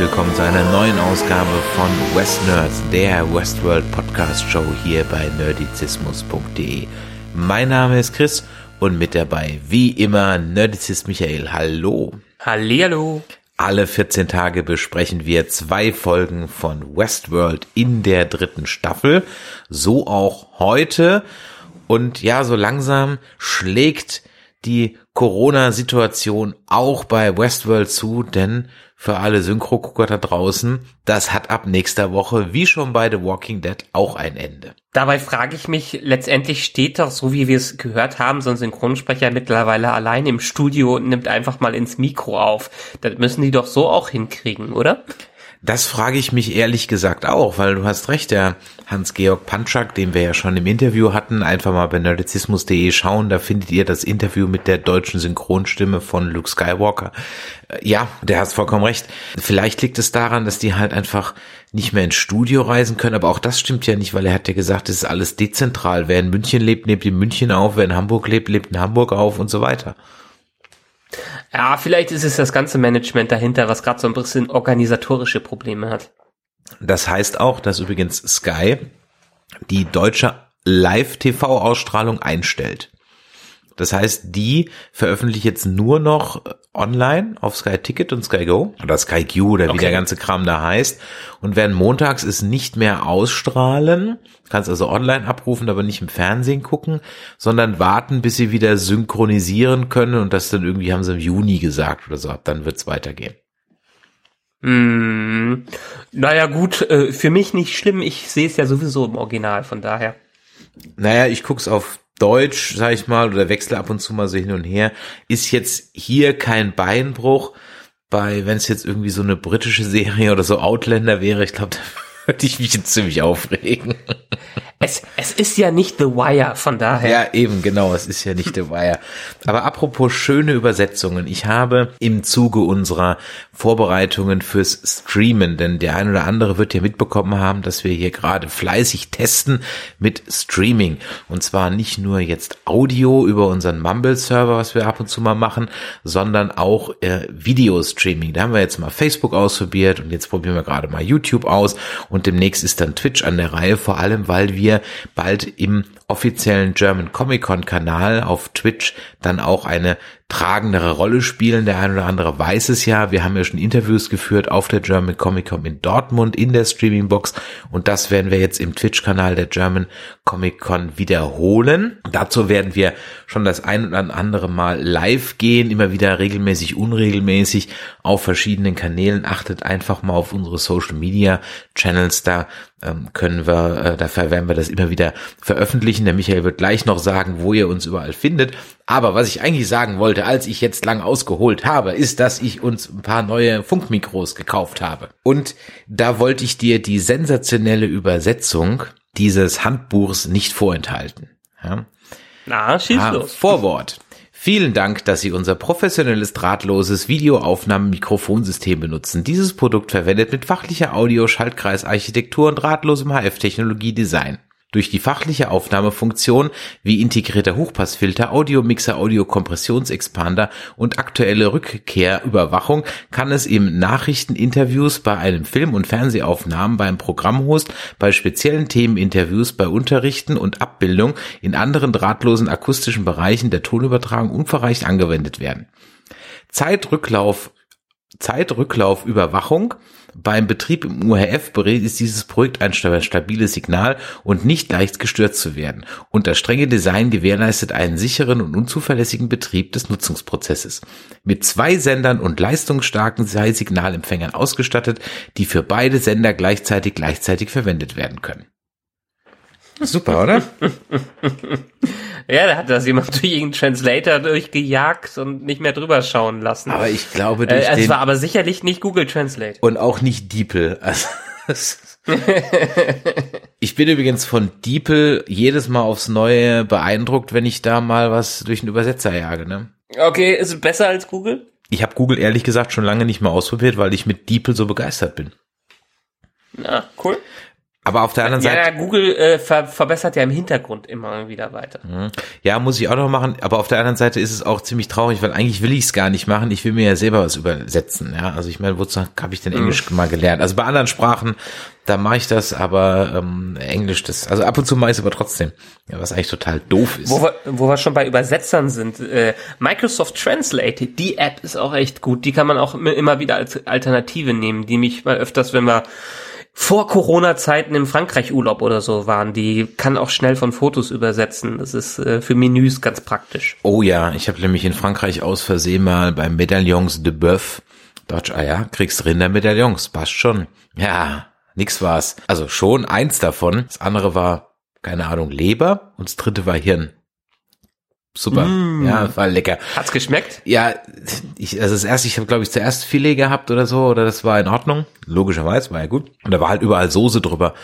Willkommen zu einer neuen Ausgabe von West Nerds, der Westworld Podcast Show hier bei nerdizismus.de. Mein Name ist Chris und mit dabei wie immer Nerdizist Michael. Hallo. Hallihallo. Alle 14 Tage besprechen wir zwei Folgen von Westworld in der dritten Staffel. So auch heute. Und ja, so langsam schlägt die Corona-Situation auch bei Westworld zu, denn für alle Synchro-Gucker da draußen, das hat ab nächster Woche, wie schon bei The Walking Dead, auch ein Ende. Dabei frage ich mich, letztendlich steht doch, so wie wir es gehört haben, so ein Synchronsprecher mittlerweile allein im Studio und nimmt einfach mal ins Mikro auf. Das müssen die doch so auch hinkriegen, oder? Das frage ich mich ehrlich gesagt auch, weil du hast recht, der Hans-Georg Panczak, den wir ja schon im Interview hatten, einfach mal bei nerdizismus.de schauen, da findet ihr das Interview mit der deutschen Synchronstimme von Luke Skywalker. Äh, ja, der hat vollkommen recht. Vielleicht liegt es daran, dass die halt einfach nicht mehr ins Studio reisen können, aber auch das stimmt ja nicht, weil er hat ja gesagt, es ist alles dezentral. Wer in München lebt, lebt in München auf, wer in Hamburg lebt, lebt in Hamburg auf und so weiter. Ja, vielleicht ist es das ganze Management dahinter, was gerade so ein bisschen organisatorische Probleme hat. Das heißt auch, dass übrigens Sky die deutsche Live-TV-Ausstrahlung einstellt. Das heißt, die veröffentlichen jetzt nur noch online auf Sky Ticket und Sky Go oder Sky Q oder wie der ganze Kram da heißt und werden montags es nicht mehr ausstrahlen. Kannst also online abrufen, aber nicht im Fernsehen gucken, sondern warten, bis sie wieder synchronisieren können und das dann irgendwie haben sie im Juni gesagt oder so. Ab dann wird's weitergehen. Mm, naja gut, äh, für mich nicht schlimm. Ich sehe es ja sowieso im Original, von daher. Naja, ich guck's auf Deutsch, sag ich mal, oder wechsle ab und zu mal so hin und her, ist jetzt hier kein Beinbruch. Bei, wenn es jetzt irgendwie so eine britische Serie oder so Outlander wäre, ich glaube, da würde ich mich jetzt ziemlich aufregen. Es, es ist ja nicht The Wire, von daher. Ja, eben, genau, es ist ja nicht The Wire. Aber apropos schöne Übersetzungen. Ich habe im Zuge unserer Vorbereitungen fürs Streamen, denn der ein oder andere wird ja mitbekommen haben, dass wir hier gerade fleißig testen mit Streaming. Und zwar nicht nur jetzt Audio über unseren Mumble-Server, was wir ab und zu mal machen, sondern auch äh, Videostreaming. Da haben wir jetzt mal Facebook ausprobiert und jetzt probieren wir gerade mal YouTube aus und demnächst ist dann Twitch an der Reihe, vor allem weil wir wir bald im offiziellen German Comic Con Kanal auf Twitch dann auch eine tragendere Rolle spielen. Der ein oder andere weiß es ja. Wir haben ja schon Interviews geführt auf der German Comic Con in Dortmund in der Streaming Box und das werden wir jetzt im Twitch Kanal der German Comic Con wiederholen. Dazu werden wir schon das ein oder andere Mal live gehen, immer wieder regelmäßig, unregelmäßig auf verschiedenen Kanälen. Achtet einfach mal auf unsere Social Media Channels. Da ähm, können wir, äh, dafür werden wir das immer wieder veröffentlichen. Der Michael wird gleich noch sagen, wo ihr uns überall findet. Aber was ich eigentlich sagen wollte, als ich jetzt lang ausgeholt habe, ist, dass ich uns ein paar neue Funkmikros gekauft habe. Und da wollte ich dir die sensationelle Übersetzung dieses Handbuchs nicht vorenthalten. Ja? Na, schieß ah, los. Vorwort. Vielen Dank, dass Sie unser professionelles drahtloses Videoaufnahmen-Mikrofonsystem benutzen. Dieses Produkt verwendet mit fachlicher Audio, Schaltkreisarchitektur und drahtlosem HF-Technologie-Design. Durch die fachliche Aufnahmefunktion wie integrierter Hochpassfilter, Audiomixer, Audiokompressionsexpander und aktuelle Rückkehrüberwachung kann es im Nachrichteninterviews, bei einem Film- und Fernsehaufnahmen, beim Programmhost, bei speziellen Themeninterviews, bei Unterrichten und Abbildung in anderen drahtlosen akustischen Bereichen der Tonübertragung unverreicht angewendet werden. Zeitrücklauf Zeitrücklaufüberwachung beim Betrieb im UHF ist dieses Projekt ein stabiles Signal und nicht leicht gestört zu werden. Und das strenge Design gewährleistet einen sicheren und unzuverlässigen Betrieb des Nutzungsprozesses. Mit zwei Sendern und leistungsstarken Signalempfängern ausgestattet, die für beide Sender gleichzeitig gleichzeitig verwendet werden können. Super, oder? ja, da hat das jemand durch irgendeinen Translator durchgejagt und nicht mehr drüber schauen lassen. Aber ich glaube, durch äh, es war aber sicherlich nicht Google Translate. und auch nicht Diepel. Also, ich bin übrigens von Diepel jedes Mal aufs Neue beeindruckt, wenn ich da mal was durch einen Übersetzer jage. Ne? Okay, ist es besser als Google? Ich habe Google ehrlich gesagt schon lange nicht mehr ausprobiert, weil ich mit Diepel so begeistert bin. Na, cool. Aber auf der anderen Ja, Seite, ja Google äh, ver verbessert ja im Hintergrund immer wieder weiter. ja, muss ich auch noch machen. Aber auf der anderen Seite ist es auch ziemlich traurig, weil eigentlich will ich es gar nicht machen. Ich will mir ja selber was übersetzen. Ja, also ich meine, wozu habe ich denn Englisch mal gelernt? Also bei anderen Sprachen, da mache ich das, aber ähm, Englisch, das, also ab und zu mache ich es aber trotzdem. Ja, was eigentlich total doof ist. Wo wir, wo wir schon bei Übersetzern sind, äh, Microsoft Translate, die App ist auch echt gut. Die kann man auch immer wieder als Alternative nehmen, die mich mal öfters, wenn wir vor Corona-Zeiten im Frankreich-Urlaub oder so waren, die kann auch schnell von Fotos übersetzen. Das ist äh, für Menüs ganz praktisch. Oh ja, ich habe nämlich in Frankreich aus Versehen mal beim Medaillons de Boeuf Deutsch, ah ja, kriegst Rindermedaillons, passt schon. Ja, nix war's. Also schon eins davon. Das andere war, keine Ahnung, Leber und das dritte war Hirn. Super. Ja, war lecker. Hat's geschmeckt? Ja, ich, also das erste, ich habe glaube ich zuerst Filet gehabt oder so, oder das war in Ordnung. Logischerweise, war ja gut. Und da war halt überall Soße drüber.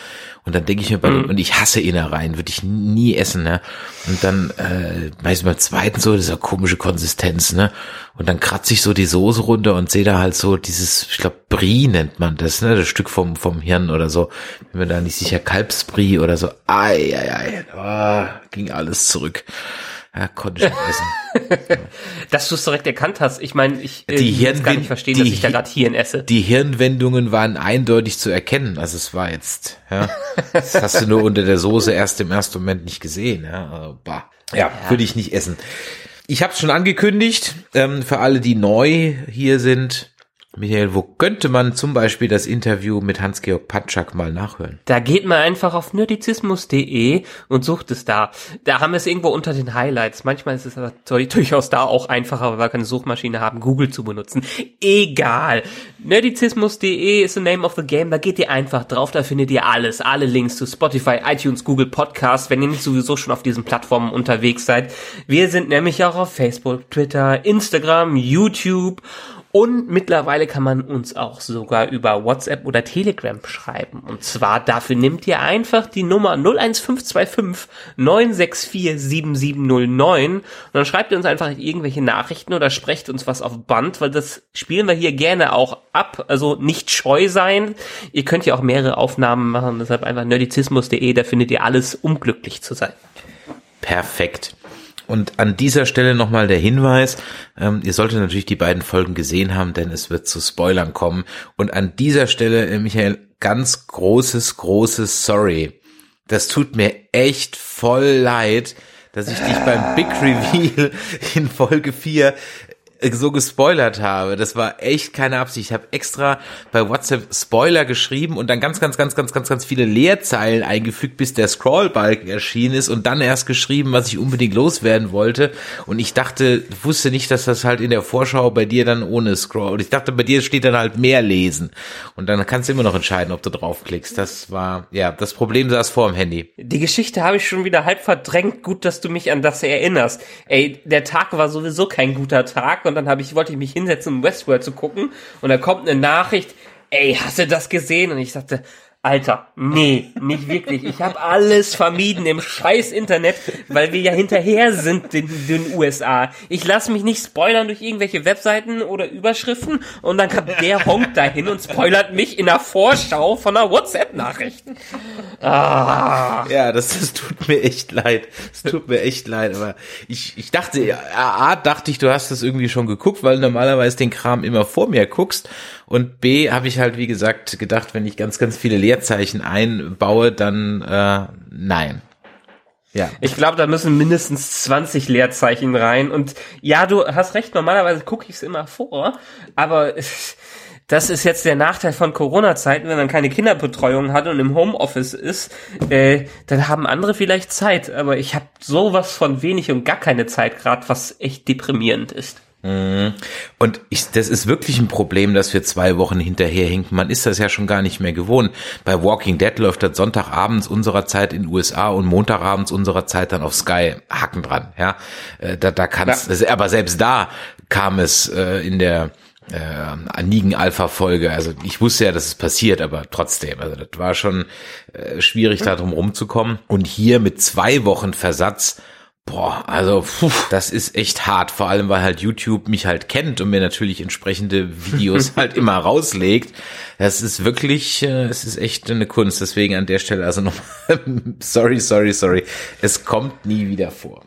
Und dann denke ich mir bei dem, und ich hasse Innereien, würde ich nie essen, ne? Und dann, äh, meistens beim zweiten so, dieser komische Konsistenz, ne? Und dann kratze ich so die Soße runter und sehe da halt so dieses, ich glaube, Brie nennt man das, ne? Das Stück vom, vom Hirn oder so. Bin mir da nicht sicher, Kalbsbrie oder so. Ei, ei, ei. Ah, ging alles zurück. Ja, konnte ich essen. Dass du es direkt erkannt hast. Ich meine, ich äh, Die gar nicht verstehen, dass ich da gerade Hirn esse. Die Hirnwendungen waren eindeutig zu erkennen. Also es war jetzt, ja, das hast du nur unter der Soße erst im ersten Moment nicht gesehen. Ja, also, bah. ja, würde ich nicht essen. Ich habe es schon angekündigt, ähm, für alle, die neu hier sind. Michael, wo könnte man zum Beispiel das Interview mit Hans-Georg Patschak mal nachhören? Da geht man einfach auf nerdizismus.de und sucht es da. Da haben wir es irgendwo unter den Highlights. Manchmal ist es aber durchaus da auch einfacher, weil wir keine Suchmaschine haben, Google zu benutzen. Egal. Nerdizismus.de ist the name of the game. Da geht ihr einfach drauf. Da findet ihr alles. Alle Links zu Spotify, iTunes, Google Podcasts, wenn ihr nicht sowieso schon auf diesen Plattformen unterwegs seid. Wir sind nämlich auch auf Facebook, Twitter, Instagram, YouTube und mittlerweile kann man uns auch sogar über WhatsApp oder Telegram schreiben. Und zwar dafür nimmt ihr einfach die Nummer 01525 964 7709 und dann schreibt ihr uns einfach irgendwelche Nachrichten oder sprecht uns was auf Band, weil das spielen wir hier gerne auch ab. Also nicht scheu sein. Ihr könnt ja auch mehrere Aufnahmen machen, deshalb einfach nerdizismus.de, da findet ihr alles, um glücklich zu sein. Perfekt. Und an dieser Stelle nochmal der Hinweis, ähm, ihr solltet natürlich die beiden Folgen gesehen haben, denn es wird zu Spoilern kommen. Und an dieser Stelle, äh, Michael, ganz großes, großes Sorry. Das tut mir echt voll leid, dass ich dich beim Big Reveal in Folge 4 so gespoilert habe. Das war echt keine Absicht. Ich habe extra bei WhatsApp Spoiler geschrieben und dann ganz, ganz, ganz, ganz, ganz, ganz viele Leerzeilen eingefügt, bis der Scrollbalken erschienen ist und dann erst geschrieben, was ich unbedingt loswerden wollte. Und ich dachte, wusste nicht, dass das halt in der Vorschau bei dir dann ohne Scroll. Und ich dachte, bei dir steht dann halt mehr lesen. Und dann kannst du immer noch entscheiden, ob du draufklickst. Das war, ja, das Problem saß vor dem Handy. Die Geschichte habe ich schon wieder halb verdrängt. Gut, dass du mich an das erinnerst. Ey, der Tag war sowieso kein guter Tag und dann habe ich wollte ich mich hinsetzen, um Westworld zu gucken und da kommt eine Nachricht. Ey, hast du das gesehen? Und ich sagte, Alter, nee, nicht wirklich. Ich habe alles vermieden im scheiß Internet, weil wir ja hinterher sind den, den USA. Ich lasse mich nicht spoilern durch irgendwelche Webseiten oder Überschriften und dann kommt der Honk dahin und spoilert mich in der Vorschau von einer WhatsApp-Nachricht. Ah. Ja, das, das tut mir echt leid. Es tut mir echt leid, aber ich, ich dachte, ja, A, dachte ich, du hast das irgendwie schon geguckt, weil du normalerweise den Kram immer vor mir guckst. Und B, habe ich halt, wie gesagt, gedacht, wenn ich ganz, ganz viele Leerzeichen einbaue, dann äh, nein. Ja. Ich glaube, da müssen mindestens 20 Leerzeichen rein. Und ja, du hast recht, normalerweise gucke ich es immer vor, aber das ist jetzt der Nachteil von Corona-Zeiten, wenn man keine Kinderbetreuung hat und im Homeoffice ist, äh, dann haben andere vielleicht Zeit, aber ich habe sowas von wenig und gar keine Zeit gerade, was echt deprimierend ist. Und ich, das ist wirklich ein Problem, dass wir zwei Wochen hinterherhinken. Man ist das ja schon gar nicht mehr gewohnt. Bei Walking Dead läuft das Sonntagabends unserer Zeit in den USA und Montagabends unserer Zeit dann auf Sky Haken dran. Ja, äh, da, da kannst, ja. aber selbst da kam es äh, in der äh, Nigen Alpha Folge. Also ich wusste ja, dass es passiert, aber trotzdem, also das war schon äh, schwierig, da drum rumzukommen. Und hier mit zwei Wochen Versatz Boah, also puh, das ist echt hart, vor allem weil halt YouTube mich halt kennt und mir natürlich entsprechende Videos halt immer rauslegt. Das ist wirklich, äh, es ist echt eine Kunst. Deswegen an der Stelle also nochmal, sorry, sorry, sorry. Es kommt nie wieder vor.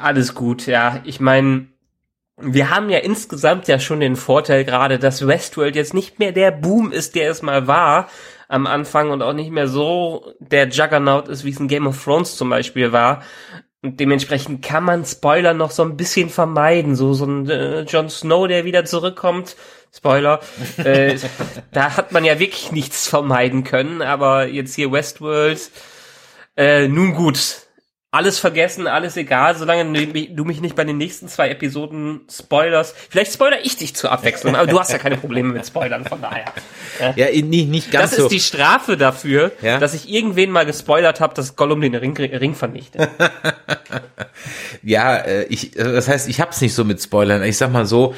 Alles gut, ja. Ich meine, wir haben ja insgesamt ja schon den Vorteil gerade, dass Westworld jetzt nicht mehr der Boom ist, der es mal war am Anfang und auch nicht mehr so der Juggernaut ist, wie es in Game of Thrones zum Beispiel war. Und dementsprechend kann man Spoiler noch so ein bisschen vermeiden. So, so ein äh, Jon Snow, der wieder zurückkommt. Spoiler. äh, da hat man ja wirklich nichts vermeiden können. Aber jetzt hier Westworld. Äh, nun gut alles vergessen, alles egal, solange du mich nicht bei den nächsten zwei Episoden spoilerst. Vielleicht spoiler ich dich zur Abwechslung, aber du hast ja keine Probleme mit Spoilern, von daher. Ja, nicht, nicht ganz das so. Das ist die Strafe dafür, ja? dass ich irgendwen mal gespoilert habe, dass Gollum den Ring, Ring vernichtet. ja, äh, ich, äh, das heißt, ich hab's nicht so mit Spoilern. Ich sag mal so,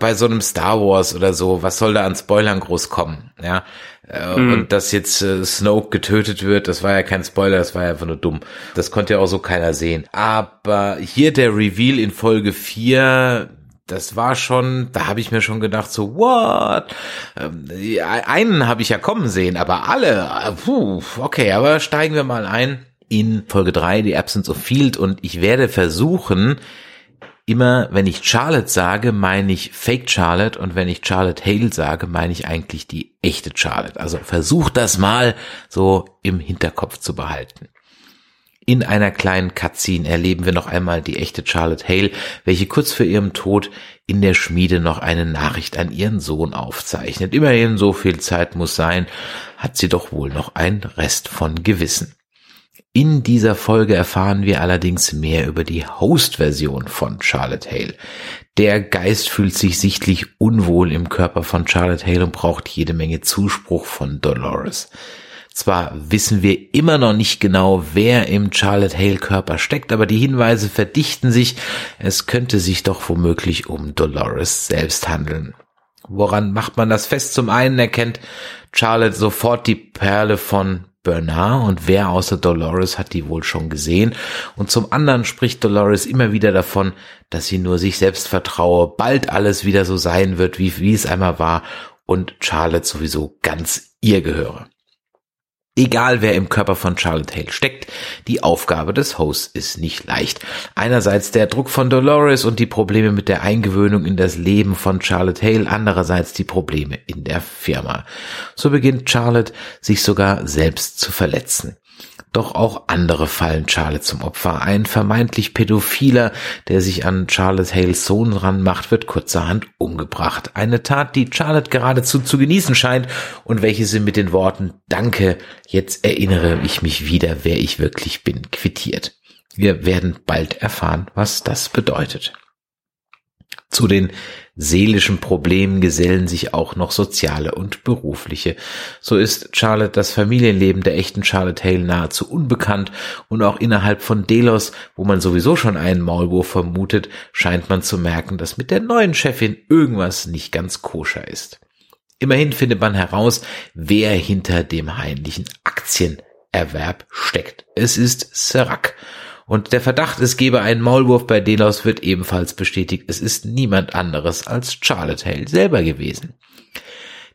bei so einem Star Wars oder so, was soll da an Spoilern groß kommen? Ja, mhm. und dass jetzt äh, Snoke getötet wird, das war ja kein Spoiler, das war ja einfach nur dumm. Das konnte ja auch so keiner sehen. Aber hier der Reveal in Folge 4, das war schon, da habe ich mir schon gedacht, so, what? Ähm, einen habe ich ja kommen sehen, aber alle, äh, puh, okay, aber steigen wir mal ein in Folge 3, die Absence of Field und ich werde versuchen, immer, wenn ich Charlotte sage, meine ich Fake Charlotte und wenn ich Charlotte Hale sage, meine ich eigentlich die echte Charlotte. Also versucht das mal so im Hinterkopf zu behalten. In einer kleinen Cutscene erleben wir noch einmal die echte Charlotte Hale, welche kurz vor ihrem Tod in der Schmiede noch eine Nachricht an ihren Sohn aufzeichnet. Immerhin so viel Zeit muss sein, hat sie doch wohl noch ein Rest von Gewissen. In dieser Folge erfahren wir allerdings mehr über die Host-Version von Charlotte Hale. Der Geist fühlt sich sichtlich unwohl im Körper von Charlotte Hale und braucht jede Menge Zuspruch von Dolores. Zwar wissen wir immer noch nicht genau, wer im Charlotte Hale Körper steckt, aber die Hinweise verdichten sich. Es könnte sich doch womöglich um Dolores selbst handeln. Woran macht man das fest? Zum einen erkennt Charlotte sofort die Perle von Bernard und wer außer Dolores hat die wohl schon gesehen? Und zum anderen spricht Dolores immer wieder davon, dass sie nur sich selbst vertraue, bald alles wieder so sein wird, wie, wie es einmal war und Charlotte sowieso ganz ihr gehöre. Egal wer im Körper von Charlotte Hale steckt, die Aufgabe des Hosts ist nicht leicht. Einerseits der Druck von Dolores und die Probleme mit der Eingewöhnung in das Leben von Charlotte Hale, andererseits die Probleme in der Firma. So beginnt Charlotte sich sogar selbst zu verletzen. Doch auch andere fallen Charlotte zum Opfer. Ein vermeintlich Pädophiler, der sich an Charlotte Hales Sohn ranmacht, wird kurzerhand umgebracht. Eine Tat, die Charlotte geradezu zu genießen scheint und welche sie mit den Worten Danke, jetzt erinnere ich mich wieder, wer ich wirklich bin, quittiert. Wir werden bald erfahren, was das bedeutet. Zu den seelischen Problemen gesellen sich auch noch soziale und berufliche. So ist Charlotte das Familienleben der echten Charlotte Hale nahezu unbekannt und auch innerhalb von Delos, wo man sowieso schon einen Maulwurf vermutet, scheint man zu merken, dass mit der neuen Chefin irgendwas nicht ganz koscher ist. Immerhin findet man heraus, wer hinter dem heimlichen Aktienerwerb steckt. Es ist Serac. Und der Verdacht, es gebe einen Maulwurf bei Delos, wird ebenfalls bestätigt. Es ist niemand anderes als Charlotte Hale selber gewesen.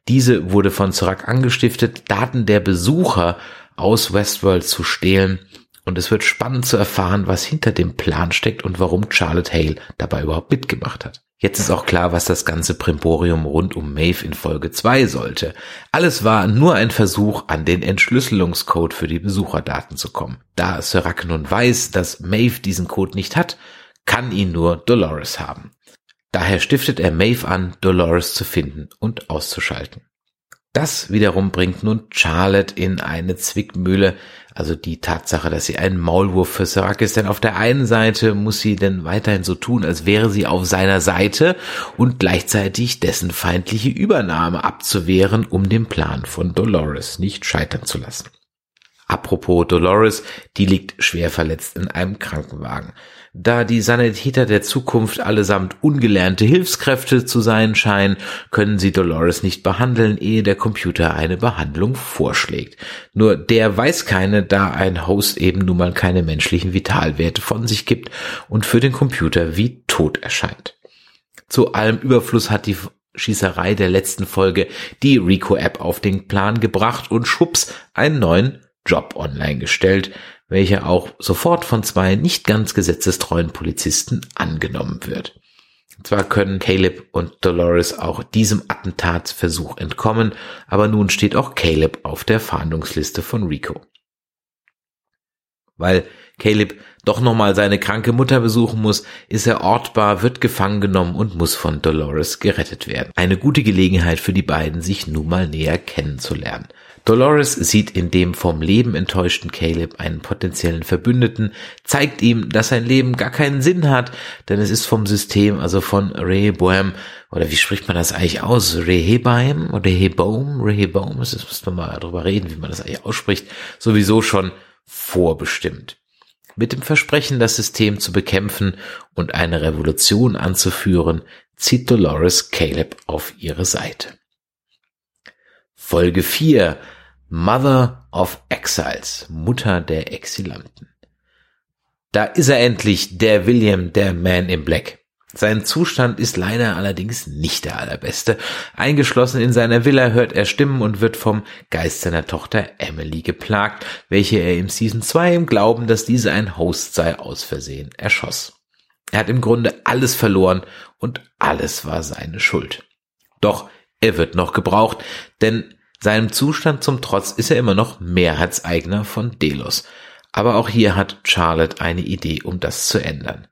Diese wurde von Serac angestiftet, Daten der Besucher aus Westworld zu stehlen. Und es wird spannend zu erfahren, was hinter dem Plan steckt und warum Charlotte Hale dabei überhaupt mitgemacht hat. Jetzt ist auch klar, was das ganze Primborium rund um Maeve in Folge 2 sollte. Alles war nur ein Versuch, an den Entschlüsselungscode für die Besucherdaten zu kommen. Da Serac nun weiß, dass Maeve diesen Code nicht hat, kann ihn nur Dolores haben. Daher stiftet er Maeve an, Dolores zu finden und auszuschalten. Das wiederum bringt nun Charlotte in eine Zwickmühle. Also die Tatsache, dass sie ein Maulwurf für Serac ist, denn auf der einen Seite muss sie denn weiterhin so tun, als wäre sie auf seiner Seite und gleichzeitig dessen feindliche Übernahme abzuwehren, um den Plan von Dolores nicht scheitern zu lassen. Apropos Dolores, die liegt schwer verletzt in einem Krankenwagen. Da die Sanitäter der Zukunft allesamt ungelernte Hilfskräfte zu sein scheinen, können sie Dolores nicht behandeln, ehe der Computer eine Behandlung vorschlägt. Nur der weiß keine, da ein Host eben nun mal keine menschlichen Vitalwerte von sich gibt und für den Computer wie tot erscheint. Zu allem Überfluss hat die Schießerei der letzten Folge die Rico-App auf den Plan gebracht und schwupps einen neuen Job online gestellt, welcher auch sofort von zwei nicht ganz gesetzestreuen Polizisten angenommen wird. Zwar können Caleb und Dolores auch diesem Attentatsversuch entkommen, aber nun steht auch Caleb auf der Fahndungsliste von Rico. Weil Caleb doch nochmal seine kranke Mutter besuchen muss, ist er ortbar, wird gefangen genommen und muss von Dolores gerettet werden. Eine gute Gelegenheit für die beiden, sich nun mal näher kennenzulernen. Dolores sieht in dem vom Leben enttäuschten Caleb einen potenziellen Verbündeten, zeigt ihm, dass sein Leben gar keinen Sinn hat, denn es ist vom System, also von Rehoboam, oder wie spricht man das eigentlich aus? Rehebaim oder Rehoboam? Rehoboam, das müssen wir mal darüber reden, wie man das eigentlich ausspricht, sowieso schon vorbestimmt. Mit dem Versprechen, das System zu bekämpfen und eine Revolution anzuführen, zieht Dolores Caleb auf ihre Seite. Folge 4 Mother of Exiles, Mutter der Exilanten. Da ist er endlich, der William, der Man in Black. Sein Zustand ist leider allerdings nicht der allerbeste. Eingeschlossen in seiner Villa hört er Stimmen und wird vom Geist seiner Tochter Emily geplagt, welche er im Season 2 im Glauben, dass diese ein Host sei, aus Versehen erschoss. Er hat im Grunde alles verloren und alles war seine Schuld. Doch er wird noch gebraucht, denn seinem Zustand zum Trotz ist er immer noch Mehrheitseigner von Delos. Aber auch hier hat Charlotte eine Idee, um das zu ändern.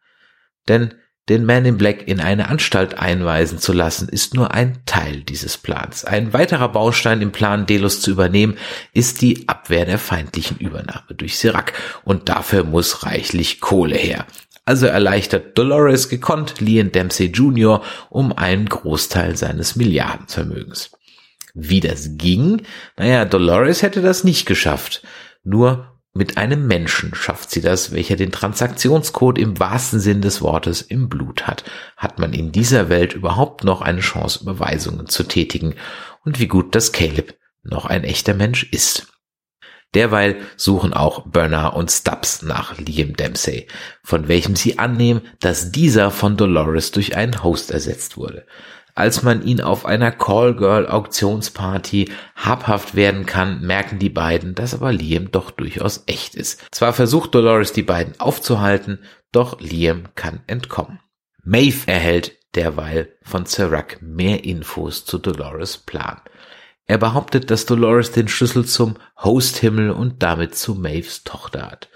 Denn den Man in Black in eine Anstalt einweisen zu lassen, ist nur ein Teil dieses Plans. Ein weiterer Baustein im Plan, Delos zu übernehmen, ist die Abwehr der feindlichen Übernahme durch Sirac. Und dafür muss reichlich Kohle her. Also erleichtert Dolores gekonnt Lian Dempsey Jr. um einen Großteil seines Milliardenvermögens. Wie das ging? Naja, Dolores hätte das nicht geschafft. Nur mit einem Menschen schafft sie das, welcher den Transaktionscode im wahrsten Sinn des Wortes im Blut hat. Hat man in dieser Welt überhaupt noch eine Chance, Überweisungen zu tätigen? Und wie gut, dass Caleb noch ein echter Mensch ist. Derweil suchen auch Bernard und Stubbs nach Liam Dempsey, von welchem sie annehmen, dass dieser von Dolores durch einen Host ersetzt wurde. Als man ihn auf einer Callgirl-Auktionsparty habhaft werden kann, merken die beiden, dass aber Liam doch durchaus echt ist. Zwar versucht Dolores die beiden aufzuhalten, doch Liam kann entkommen. Maeve erhält derweil von Serac mehr Infos zu Dolores Plan. Er behauptet, dass Dolores den Schlüssel zum Hosthimmel und damit zu Maves Tochter hat.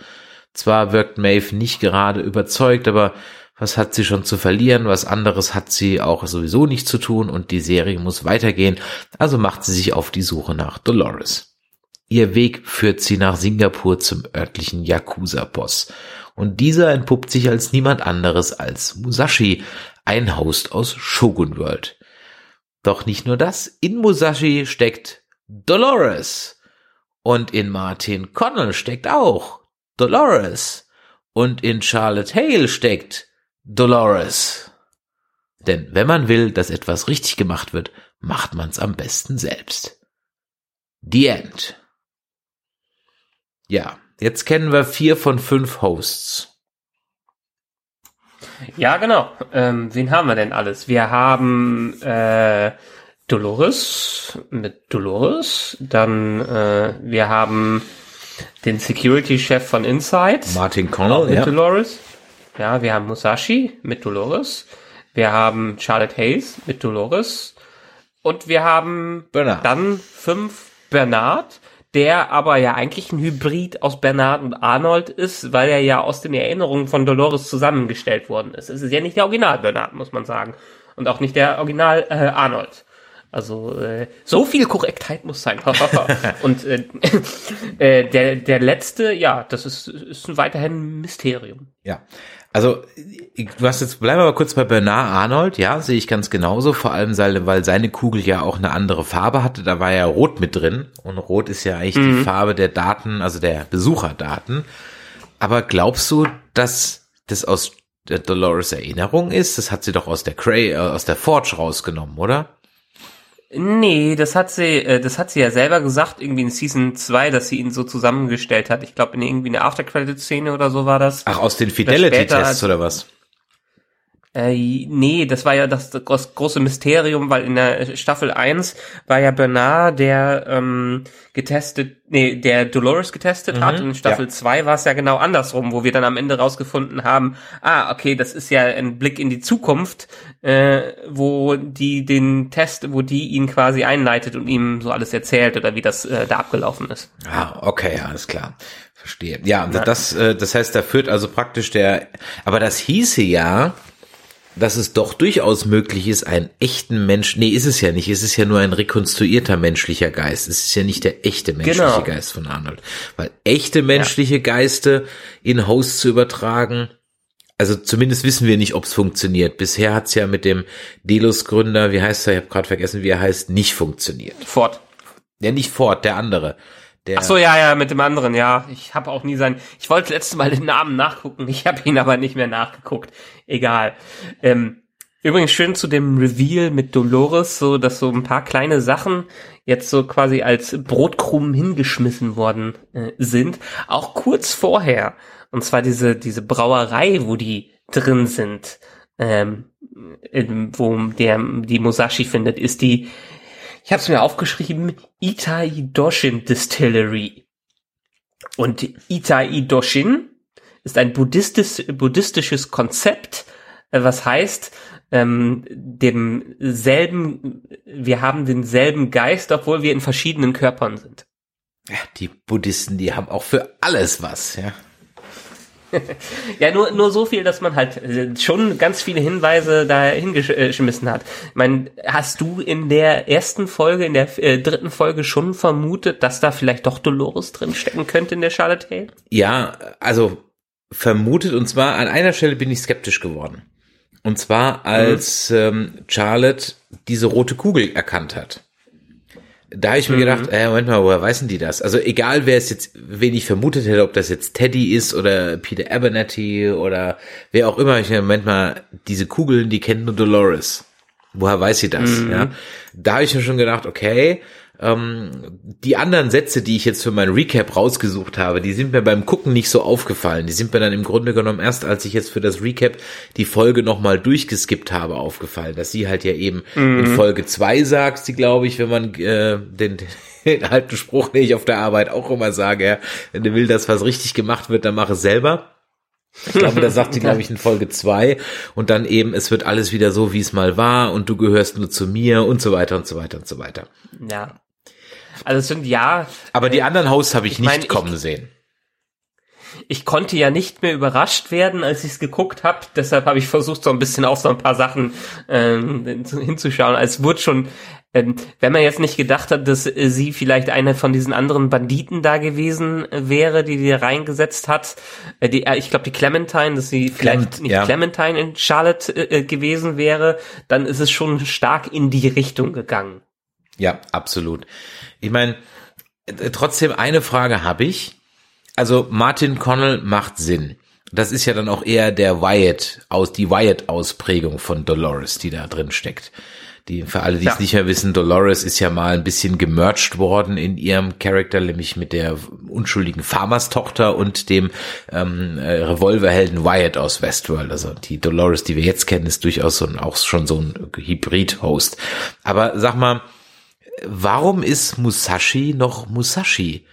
Zwar wirkt Maeve nicht gerade überzeugt, aber was hat sie schon zu verlieren, was anderes hat sie auch sowieso nicht zu tun und die Serie muss weitergehen, also macht sie sich auf die Suche nach Dolores. Ihr Weg führt sie nach Singapur zum örtlichen Yakuza-Boss. Und dieser entpuppt sich als niemand anderes als Musashi, ein Host aus Shogun World. Doch nicht nur das, in Musashi steckt Dolores. Und in Martin Connell steckt auch Dolores. Und in Charlotte Hale steckt Dolores. Denn wenn man will, dass etwas richtig gemacht wird, macht man's am besten selbst. The End. Ja, jetzt kennen wir vier von fünf Hosts. Ja, genau. Ähm, wen haben wir denn alles? Wir haben äh, Dolores mit Dolores. Dann äh, wir haben den Security-Chef von Inside. Martin Connell, mit ja. Dolores. Ja, wir haben Musashi mit Dolores. Wir haben Charlotte Hayes mit Dolores. Und wir haben Bernard. dann fünf Bernard, der aber ja eigentlich ein Hybrid aus Bernard und Arnold ist, weil er ja aus den Erinnerungen von Dolores zusammengestellt worden ist. Es ist ja nicht der Original Bernard, muss man sagen. Und auch nicht der Original äh, Arnold. Also äh, so viel Korrektheit muss sein. Und äh, äh, der, der letzte, ja, das ist, ist weiterhin ein Mysterium. Ja. Also, du hast jetzt, bleiben wir mal kurz bei Bernard Arnold, ja, sehe ich ganz genauso, vor allem, weil seine Kugel ja auch eine andere Farbe hatte, da war ja Rot mit drin und Rot ist ja eigentlich mhm. die Farbe der Daten, also der Besucherdaten. Aber glaubst du, dass das aus der Dolores Erinnerung ist? Das hat sie doch aus der Cray, äh, aus der Forge rausgenommen, oder? Nee, das hat sie, äh, das hat sie ja selber gesagt, irgendwie in Season 2, dass sie ihn so zusammengestellt hat. Ich glaube, in irgendwie eine After-Credit-Szene oder so war das. Ach, aus den Fidelity-Tests oder was? Äh, nee, das war ja das, das große Mysterium, weil in der Staffel 1 war ja Bernard, der ähm, getestet, nee, der Dolores getestet mhm, hat und in Staffel ja. 2 war es ja genau andersrum, wo wir dann am Ende rausgefunden haben, ah, okay, das ist ja ein Blick in die Zukunft, äh, wo die den Test, wo die ihn quasi einleitet und ihm so alles erzählt oder wie das äh, da abgelaufen ist. Ah, okay, alles klar. Verstehe. Ja, das, äh, das heißt, da führt also praktisch der, aber das hieße ja, dass es doch durchaus möglich ist, einen echten Mensch, nee, ist es ja nicht, es ist ja nur ein rekonstruierter menschlicher Geist, es ist ja nicht der echte menschliche genau. Geist von Arnold. Weil echte menschliche ja. Geiste in Host zu übertragen, also zumindest wissen wir nicht, ob es funktioniert. Bisher hat es ja mit dem Delos-Gründer, wie heißt er, ich habe gerade vergessen, wie er heißt, nicht funktioniert. Ford. Ja, nicht Ford, der andere. Der Ach so, ja, ja, mit dem anderen, ja. Ich habe auch nie sein. Ich wollte letztes Mal den Namen nachgucken, ich habe ihn aber nicht mehr nachgeguckt. Egal. Ähm, übrigens schön zu dem Reveal mit Dolores, so dass so ein paar kleine Sachen jetzt so quasi als Brotkrumen hingeschmissen worden äh, sind. Auch kurz vorher. Und zwar diese diese Brauerei, wo die drin sind, ähm, wo der die Musashi findet, ist die ich habe es mir aufgeschrieben, Itai Doshin Distillery. Und Itai Doshin ist ein buddhistis, buddhistisches Konzept, äh, was heißt, ähm, dem selben, wir haben denselben Geist, obwohl wir in verschiedenen Körpern sind. Ja, die Buddhisten, die haben auch für alles was, ja. ja, nur, nur so viel, dass man halt äh, schon ganz viele Hinweise da hingeschmissen hat. Ich meine, hast du in der ersten Folge, in der äh, dritten Folge schon vermutet, dass da vielleicht doch Dolores drinstecken könnte in der Charlotte Hale? Ja, also vermutet, und zwar an einer Stelle bin ich skeptisch geworden. Und zwar, als mhm. ähm, Charlotte diese rote Kugel erkannt hat da habe ich mir mhm. gedacht, äh, Moment mal, woher weißen die das? Also egal, wer es jetzt, wen ich vermutet hätte, ob das jetzt Teddy ist oder Peter Abernathy oder wer auch immer, ich Moment mal, diese Kugeln, die kennt nur Dolores. Woher weiß sie das? Mhm. Ja, da habe ich mir schon gedacht, okay, ähm, die anderen Sätze, die ich jetzt für mein Recap rausgesucht habe, die sind mir beim Gucken nicht so aufgefallen. Die sind mir dann im Grunde genommen erst, als ich jetzt für das Recap die Folge nochmal durchgeskippt habe, aufgefallen. Dass sie halt ja eben mhm. in Folge zwei sagt, sie glaube ich, wenn man äh, den, den alten Spruch, den ich auf der Arbeit auch immer sage, ja, wenn du willst, dass was richtig gemacht wird, dann mach es selber. Ich glaube, da sagt sie, glaube ich, in Folge zwei und dann eben, es wird alles wieder so, wie es mal war und du gehörst nur zu mir und so weiter und so weiter und so weiter. Ja. Also es sind ja. Aber die anderen Hosts habe ich, ich nicht mein, kommen ich, sehen. Ich konnte ja nicht mehr überrascht werden, als ich es geguckt habe. Deshalb habe ich versucht, so ein bisschen auf so ein paar Sachen ähm, hinzuschauen. Es wurde schon, ähm, wenn man jetzt nicht gedacht hat, dass äh, sie vielleicht eine von diesen anderen Banditen da gewesen wäre, die die reingesetzt hat. Äh, die, äh, ich glaube, die Clementine, dass sie vielleicht Clement, nicht ja. Clementine in Charlotte äh, gewesen wäre, dann ist es schon stark in die Richtung gegangen. Ja, absolut. Ich meine, äh, trotzdem eine Frage habe ich. Also Martin Connell macht Sinn. Das ist ja dann auch eher der Wyatt aus die Wyatt Ausprägung von Dolores, die da drin steckt. Die für alle, die ja. es nicht mehr wissen, Dolores ist ja mal ein bisschen gemerged worden in ihrem Charakter, nämlich mit der unschuldigen Farmers Tochter und dem ähm, äh, Revolverhelden Wyatt aus Westworld. Also die Dolores, die wir jetzt kennen, ist durchaus so ein, auch schon so ein Hybrid-Host. Aber sag mal, warum ist Musashi noch Musashi?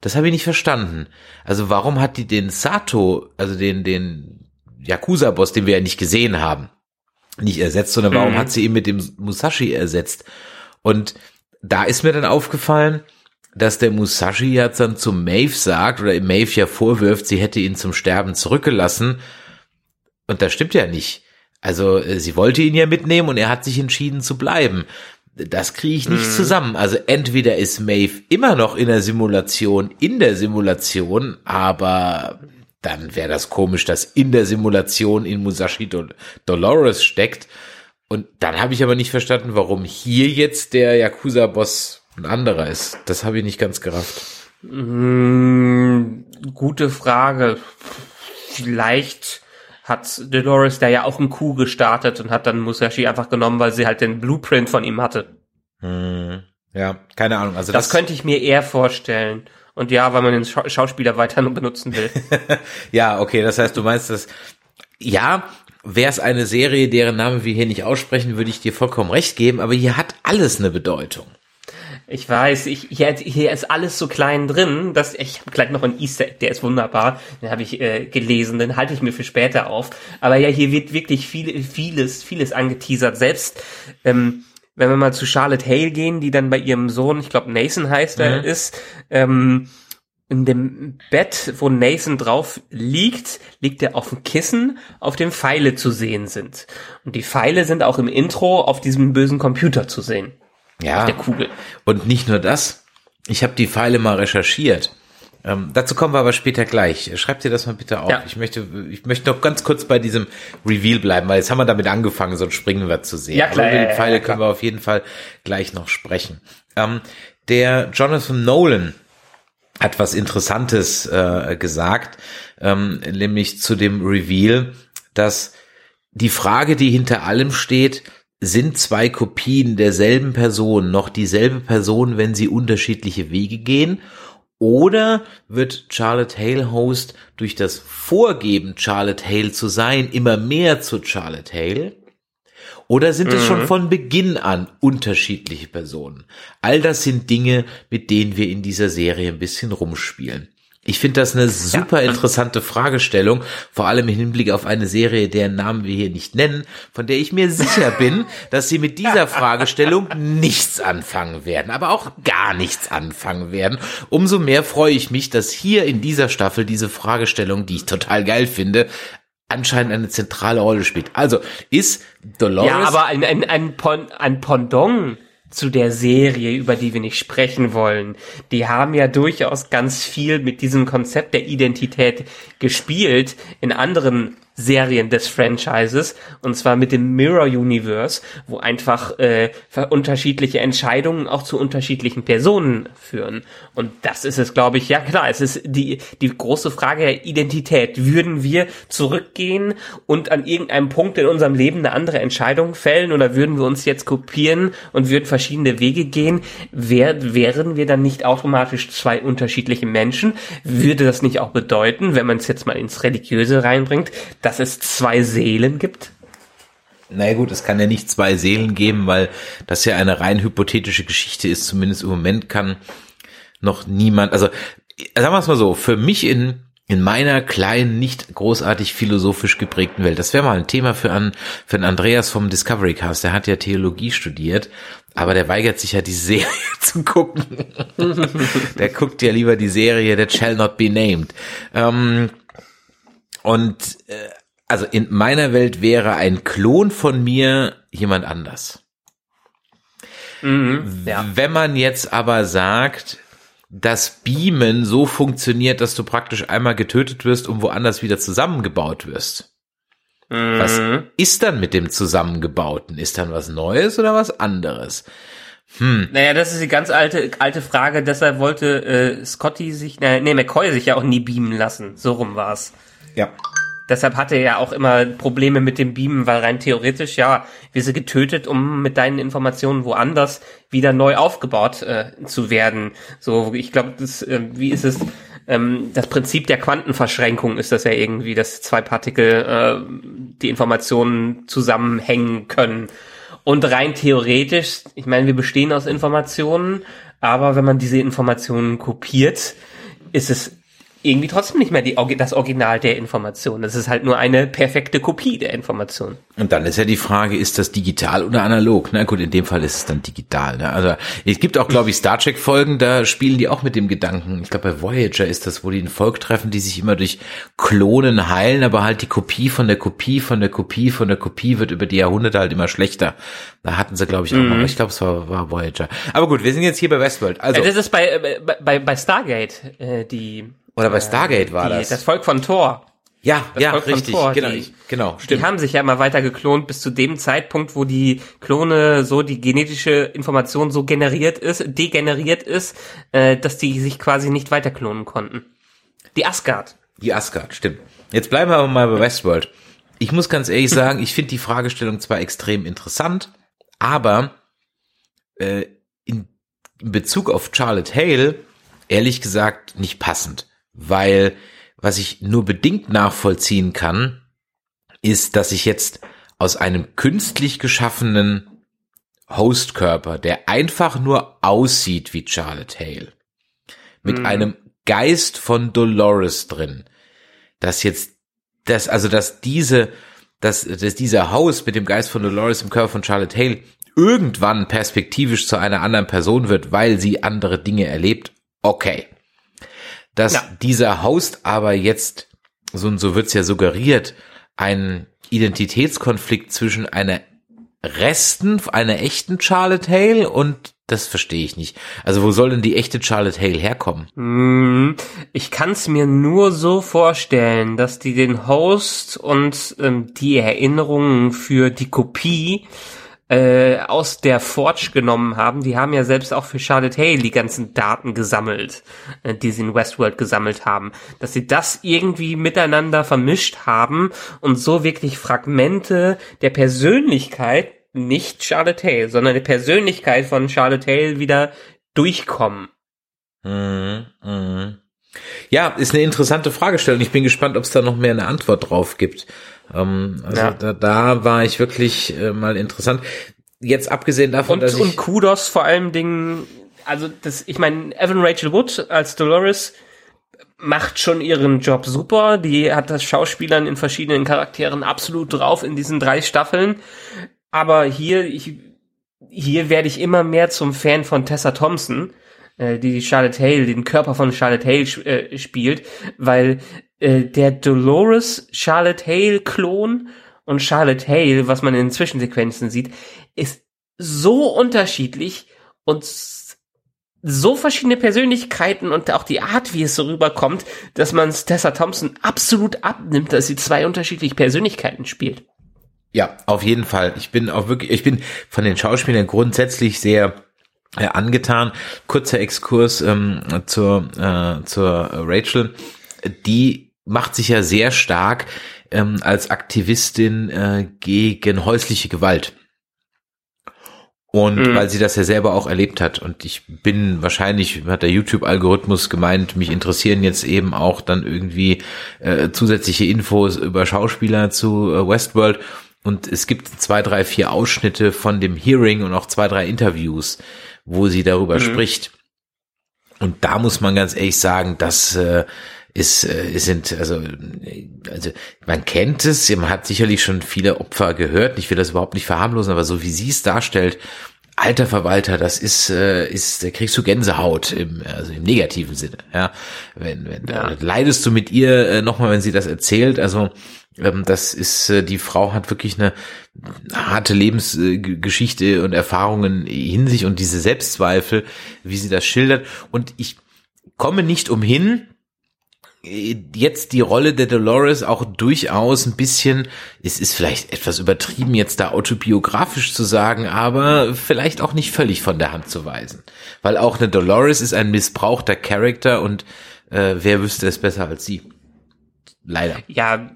Das habe ich nicht verstanden. Also warum hat die den Sato, also den, den Yakuza-Boss, den wir ja nicht gesehen haben, nicht ersetzt, sondern warum mhm. hat sie ihn mit dem Musashi ersetzt? Und da ist mir dann aufgefallen, dass der Musashi jetzt dann zu Maeve sagt, oder Maeve ja vorwirft, sie hätte ihn zum Sterben zurückgelassen. Und das stimmt ja nicht. Also äh, sie wollte ihn ja mitnehmen und er hat sich entschieden zu bleiben das kriege ich nicht mhm. zusammen. Also entweder ist Maeve immer noch in der Simulation, in der Simulation, aber dann wäre das komisch, dass in der Simulation in Musashi Dol Dolores steckt. Und dann habe ich aber nicht verstanden, warum hier jetzt der Yakuza-Boss ein anderer ist. Das habe ich nicht ganz gerafft. Mm, gute Frage. Vielleicht hat Dolores da ja auch einen Coup gestartet und hat dann Musashi einfach genommen, weil sie halt den Blueprint von ihm hatte. Hm. Ja, keine Ahnung. Also das, das könnte ich mir eher vorstellen. Und ja, weil man den Scha Schauspieler weiter benutzen will. ja, okay, das heißt, du meinst das. Ja, wäre es eine Serie, deren Namen wir hier nicht aussprechen, würde ich dir vollkommen recht geben, aber hier hat alles eine Bedeutung. Ich weiß, ich, hier, hier ist alles so klein drin, dass ich habe gleich noch ein Easter Egg, der ist wunderbar, den habe ich äh, gelesen, den halte ich mir für später auf. Aber ja, hier wird wirklich viel, vieles, vieles angeteasert. Selbst ähm, wenn wir mal zu Charlotte Hale gehen, die dann bei ihrem Sohn, ich glaube Nathan heißt er, mhm. ist, ähm, in dem Bett, wo Nathan drauf liegt, liegt er auf dem Kissen, auf dem Pfeile zu sehen sind. Und die Pfeile sind auch im Intro auf diesem bösen Computer zu sehen. Ja. Auf der Kugel. Und nicht nur das. Ich habe die Pfeile mal recherchiert. Ähm, dazu kommen wir aber später gleich. Schreibt dir das mal bitte auf. Ja. Ich möchte, ich möchte noch ganz kurz bei diesem Reveal bleiben, weil jetzt haben wir damit angefangen, sonst springen wir zu sehen. Ja, klar. Aber über die Pfeile ja, können wir auf jeden Fall gleich noch sprechen. Ähm, der Jonathan Nolan hat was Interessantes äh, gesagt, ähm, nämlich zu dem Reveal, dass die Frage, die hinter allem steht, sind zwei Kopien derselben Person noch dieselbe Person, wenn sie unterschiedliche Wege gehen? Oder wird Charlotte Hale Host durch das Vorgeben, Charlotte Hale zu sein, immer mehr zu Charlotte Hale? Oder sind es schon mhm. von Beginn an unterschiedliche Personen? All das sind Dinge, mit denen wir in dieser Serie ein bisschen rumspielen. Ich finde das eine super interessante Fragestellung, vor allem im Hinblick auf eine Serie, deren Namen wir hier nicht nennen, von der ich mir sicher bin, dass sie mit dieser Fragestellung nichts anfangen werden, aber auch gar nichts anfangen werden. Umso mehr freue ich mich, dass hier in dieser Staffel diese Fragestellung, die ich total geil finde, anscheinend eine zentrale Rolle spielt. Also ist Dolores. Ja, aber ein, ein, ein, Pon, ein Pendant zu der Serie, über die wir nicht sprechen wollen. Die haben ja durchaus ganz viel mit diesem Konzept der Identität gespielt in anderen Serien des Franchises und zwar mit dem Mirror Universe, wo einfach äh, unterschiedliche Entscheidungen auch zu unterschiedlichen Personen führen. Und das ist es, glaube ich, ja klar, es ist die, die große Frage der Identität. Würden wir zurückgehen und an irgendeinem Punkt in unserem Leben eine andere Entscheidung fällen oder würden wir uns jetzt kopieren und würden verschiedene Wege gehen? Wär, wären wir dann nicht automatisch zwei unterschiedliche Menschen? Würde das nicht auch bedeuten, wenn man es jetzt mal ins Religiöse reinbringt, dass es zwei Seelen gibt? Na gut, es kann ja nicht zwei Seelen geben, weil das ja eine rein hypothetische Geschichte ist. Zumindest im Moment kann noch niemand, also sagen wir es mal so, für mich in in meiner kleinen, nicht großartig philosophisch geprägten Welt. Das wäre mal ein Thema für, an, für einen Andreas vom Discovery Cast. Der hat ja Theologie studiert, aber der weigert sich ja, die Serie zu gucken. der guckt ja lieber die Serie That Shall Not Be Named. Ähm, und äh, also in meiner Welt wäre ein Klon von mir jemand anders. Mhm, ja. Wenn man jetzt aber sagt, das Beamen so funktioniert, dass du praktisch einmal getötet wirst und woanders wieder zusammengebaut wirst. Mhm. Was ist dann mit dem Zusammengebauten? Ist dann was Neues oder was anderes? Hm. Naja, das ist die ganz alte alte Frage. Deshalb wollte äh, Scotty sich, äh, nee, McCoy sich ja auch nie beamen lassen. So rum war's. Ja. Deshalb hatte er ja auch immer Probleme mit dem Beamen, weil rein theoretisch, ja, wir sind getötet, um mit deinen Informationen woanders wieder neu aufgebaut äh, zu werden. So, ich glaube, das, äh, wie ist es? Ähm, das Prinzip der Quantenverschränkung ist das ja irgendwie, dass zwei Partikel äh, die Informationen zusammenhängen können. Und rein theoretisch, ich meine, wir bestehen aus Informationen, aber wenn man diese Informationen kopiert, ist es irgendwie trotzdem nicht mehr die, das Original der Information. Das ist halt nur eine perfekte Kopie der Information. Und dann ist ja die Frage, ist das digital oder analog? Na gut, in dem Fall ist es dann digital. Ne? Also es gibt auch, glaube ich, Star Trek Folgen, da spielen die auch mit dem Gedanken. Ich glaube, bei Voyager ist das, wo die ein Volk treffen, die sich immer durch Klonen heilen, aber halt die Kopie von der Kopie von der Kopie von der Kopie wird über die Jahrhunderte halt immer schlechter. Da hatten sie, glaube ich, auch mhm. mal. Ich glaube, es war, war Voyager. Aber gut, wir sind jetzt hier bei Westworld. Also das ist bei bei, bei Stargate äh, die oder bei Stargate war die, das. Das Volk von Thor. Ja, das ja, Volk richtig, Thor, genau, die, genau, stimmt. Die haben sich ja immer weiter geklont bis zu dem Zeitpunkt, wo die Klone so die genetische Information so generiert ist, degeneriert ist, äh, dass die sich quasi nicht weiter klonen konnten. Die Asgard. Die Asgard, stimmt. Jetzt bleiben wir aber mal bei Westworld. Ich muss ganz ehrlich sagen, ich finde die Fragestellung zwar extrem interessant, aber äh, in, in Bezug auf Charlotte Hale ehrlich gesagt nicht passend weil was ich nur bedingt nachvollziehen kann, ist, dass ich jetzt aus einem künstlich geschaffenen Hostkörper, der einfach nur aussieht wie Charlotte Hale, mit mhm. einem Geist von Dolores drin, dass jetzt, dass, also, dass diese, dass, dass dieser Host mit dem Geist von Dolores im Körper von Charlotte Hale irgendwann perspektivisch zu einer anderen Person wird, weil sie andere Dinge erlebt, okay dass ja. dieser Host aber jetzt, so, so wird's ja suggeriert, ein Identitätskonflikt zwischen einer Resten einer echten Charlotte Hale und das verstehe ich nicht. Also wo soll denn die echte Charlotte Hale herkommen? Hm, ich kann es mir nur so vorstellen, dass die den Host und ähm, die Erinnerungen für die Kopie äh, aus der Forge genommen haben. Die haben ja selbst auch für Charlotte Hale die ganzen Daten gesammelt, äh, die sie in Westworld gesammelt haben. Dass sie das irgendwie miteinander vermischt haben und so wirklich Fragmente der Persönlichkeit, nicht Charlotte Hale, sondern der Persönlichkeit von Charlotte Hale wieder durchkommen. Mhm, mh. Ja, ist eine interessante Fragestellung. Ich bin gespannt, ob es da noch mehr eine Antwort drauf gibt. Ähm, also ja. da, da war ich wirklich äh, mal interessant. Jetzt abgesehen davon, und, dass ich und Kudos vor allem Dingen, also das, ich meine, Evan Rachel Wood als Dolores macht schon ihren Job super. Die hat das Schauspielern in verschiedenen Charakteren absolut drauf in diesen drei Staffeln. Aber hier, ich, hier werde ich immer mehr zum Fan von Tessa Thompson, äh, die Charlotte Hale, den Körper von Charlotte Hale äh, spielt, weil äh, der Dolores Charlotte Hale Klon und Charlotte Hale, was man in Zwischensequenzen sieht, ist so unterschiedlich und so verschiedene Persönlichkeiten und auch die Art, wie es so rüberkommt, dass man Tessa Thompson absolut abnimmt, dass sie zwei unterschiedliche Persönlichkeiten spielt. Ja, auf jeden Fall. Ich bin auch wirklich, ich bin von den Schauspielern grundsätzlich sehr äh, angetan. Kurzer Exkurs ähm, zur, äh, zur Rachel. Die macht sich ja sehr stark ähm, als Aktivistin äh, gegen häusliche Gewalt. Und mhm. weil sie das ja selber auch erlebt hat. Und ich bin wahrscheinlich, hat der YouTube-Algorithmus gemeint, mich interessieren jetzt eben auch dann irgendwie äh, zusätzliche Infos über Schauspieler zu äh, Westworld. Und es gibt zwei, drei, vier Ausschnitte von dem Hearing und auch zwei, drei Interviews, wo sie darüber mhm. spricht. Und da muss man ganz ehrlich sagen, dass äh, ist, äh, sind, also, also man kennt es, man hat sicherlich schon viele Opfer gehört, ich will das überhaupt nicht verharmlosen, aber so wie sie es darstellt, alter Verwalter, das ist, äh, ist, da kriegst du Gänsehaut im, also im negativen Sinne, ja. Wenn, wenn, ja. leidest du mit ihr äh, nochmal, wenn sie das erzählt, also ähm, das ist, äh, die Frau hat wirklich eine harte Lebensgeschichte und Erfahrungen in sich und diese Selbstzweifel, wie sie das schildert. Und ich komme nicht umhin, jetzt die Rolle der Dolores auch durchaus ein bisschen, es ist vielleicht etwas übertrieben, jetzt da autobiografisch zu sagen, aber vielleicht auch nicht völlig von der Hand zu weisen. Weil auch eine Dolores ist ein missbrauchter Charakter und äh, wer wüsste es besser als sie? Leider. Ja,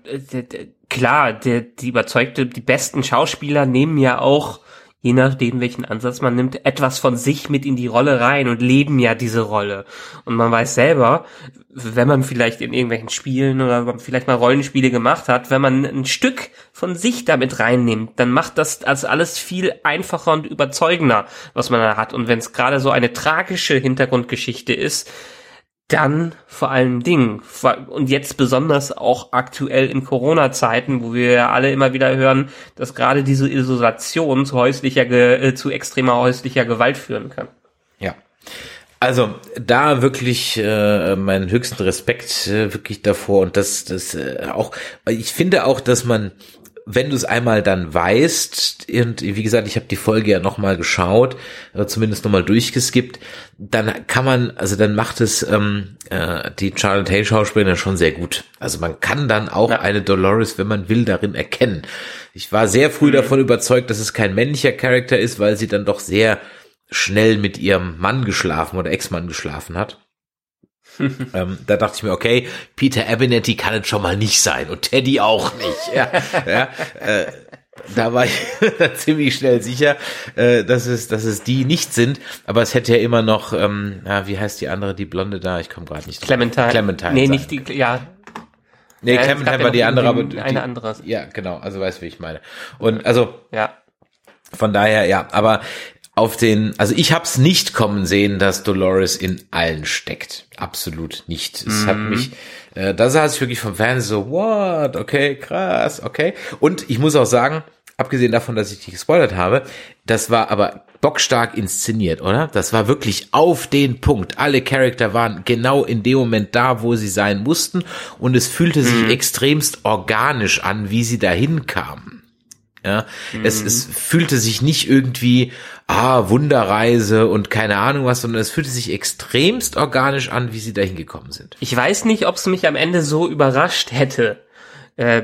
klar, der, die überzeugte, die besten Schauspieler nehmen ja auch je nachdem, welchen Ansatz man nimmt, etwas von sich mit in die Rolle rein und leben ja diese Rolle. Und man weiß selber, wenn man vielleicht in irgendwelchen Spielen oder vielleicht mal Rollenspiele gemacht hat, wenn man ein Stück von sich damit reinnimmt, dann macht das also alles viel einfacher und überzeugender, was man da hat. Und wenn es gerade so eine tragische Hintergrundgeschichte ist, dann vor allen Dingen, und jetzt besonders auch aktuell in Corona-Zeiten, wo wir ja alle immer wieder hören, dass gerade diese Isolation zu häuslicher, äh, zu extremer häuslicher Gewalt führen kann. Ja. Also da wirklich äh, meinen höchsten Respekt äh, wirklich davor und das das äh, auch ich finde auch, dass man wenn du es einmal dann weißt, und wie gesagt, ich habe die Folge ja nochmal geschaut, oder zumindest nochmal durchgeskippt, dann kann man, also dann macht es ähm, äh, die Charlotte Hay Schauspielerin schon sehr gut. Also man kann dann auch ja. eine Dolores, wenn man will, darin erkennen. Ich war sehr früh mhm. davon überzeugt, dass es kein männlicher Charakter ist, weil sie dann doch sehr schnell mit ihrem Mann geschlafen oder Ex-Mann geschlafen hat. ähm, da dachte ich mir, okay, Peter Abinetti kann es schon mal nicht sein und Teddy auch nicht. Ja, ja, äh, da war ich ziemlich schnell sicher, äh, dass es, dass es die nicht sind. Aber es hätte ja immer noch, ähm, ja, wie heißt die andere, die Blonde da? Ich komme gerade nicht. Clementine. Clementine. Nee, sein. nicht die, ja. Nee, ja, Clementine war die andere, aber die, eine andere. Ja, genau. Also weißt du, wie ich meine. Und also. Ja. Von daher, ja, aber auf den, also ich habe es nicht kommen sehen, dass Dolores in allen steckt. Absolut nicht. Es mm. hat mhm. mich, äh, da saß ich wirklich vom Fernsehen so, what, okay, krass, okay. Und ich muss auch sagen, abgesehen davon, dass ich dich gespoilert habe, das war aber bockstark inszeniert, oder? Das war wirklich auf den Punkt. Alle Charakter waren genau in dem Moment da, wo sie sein mussten und es fühlte sich mm. extremst organisch an, wie sie dahin kamen. Ja, mhm. es, es fühlte sich nicht irgendwie, ah, Wunderreise und keine Ahnung was, sondern es fühlte sich extremst organisch an, wie sie dahin gekommen sind. Ich weiß nicht, ob es mich am Ende so überrascht hätte. Äh,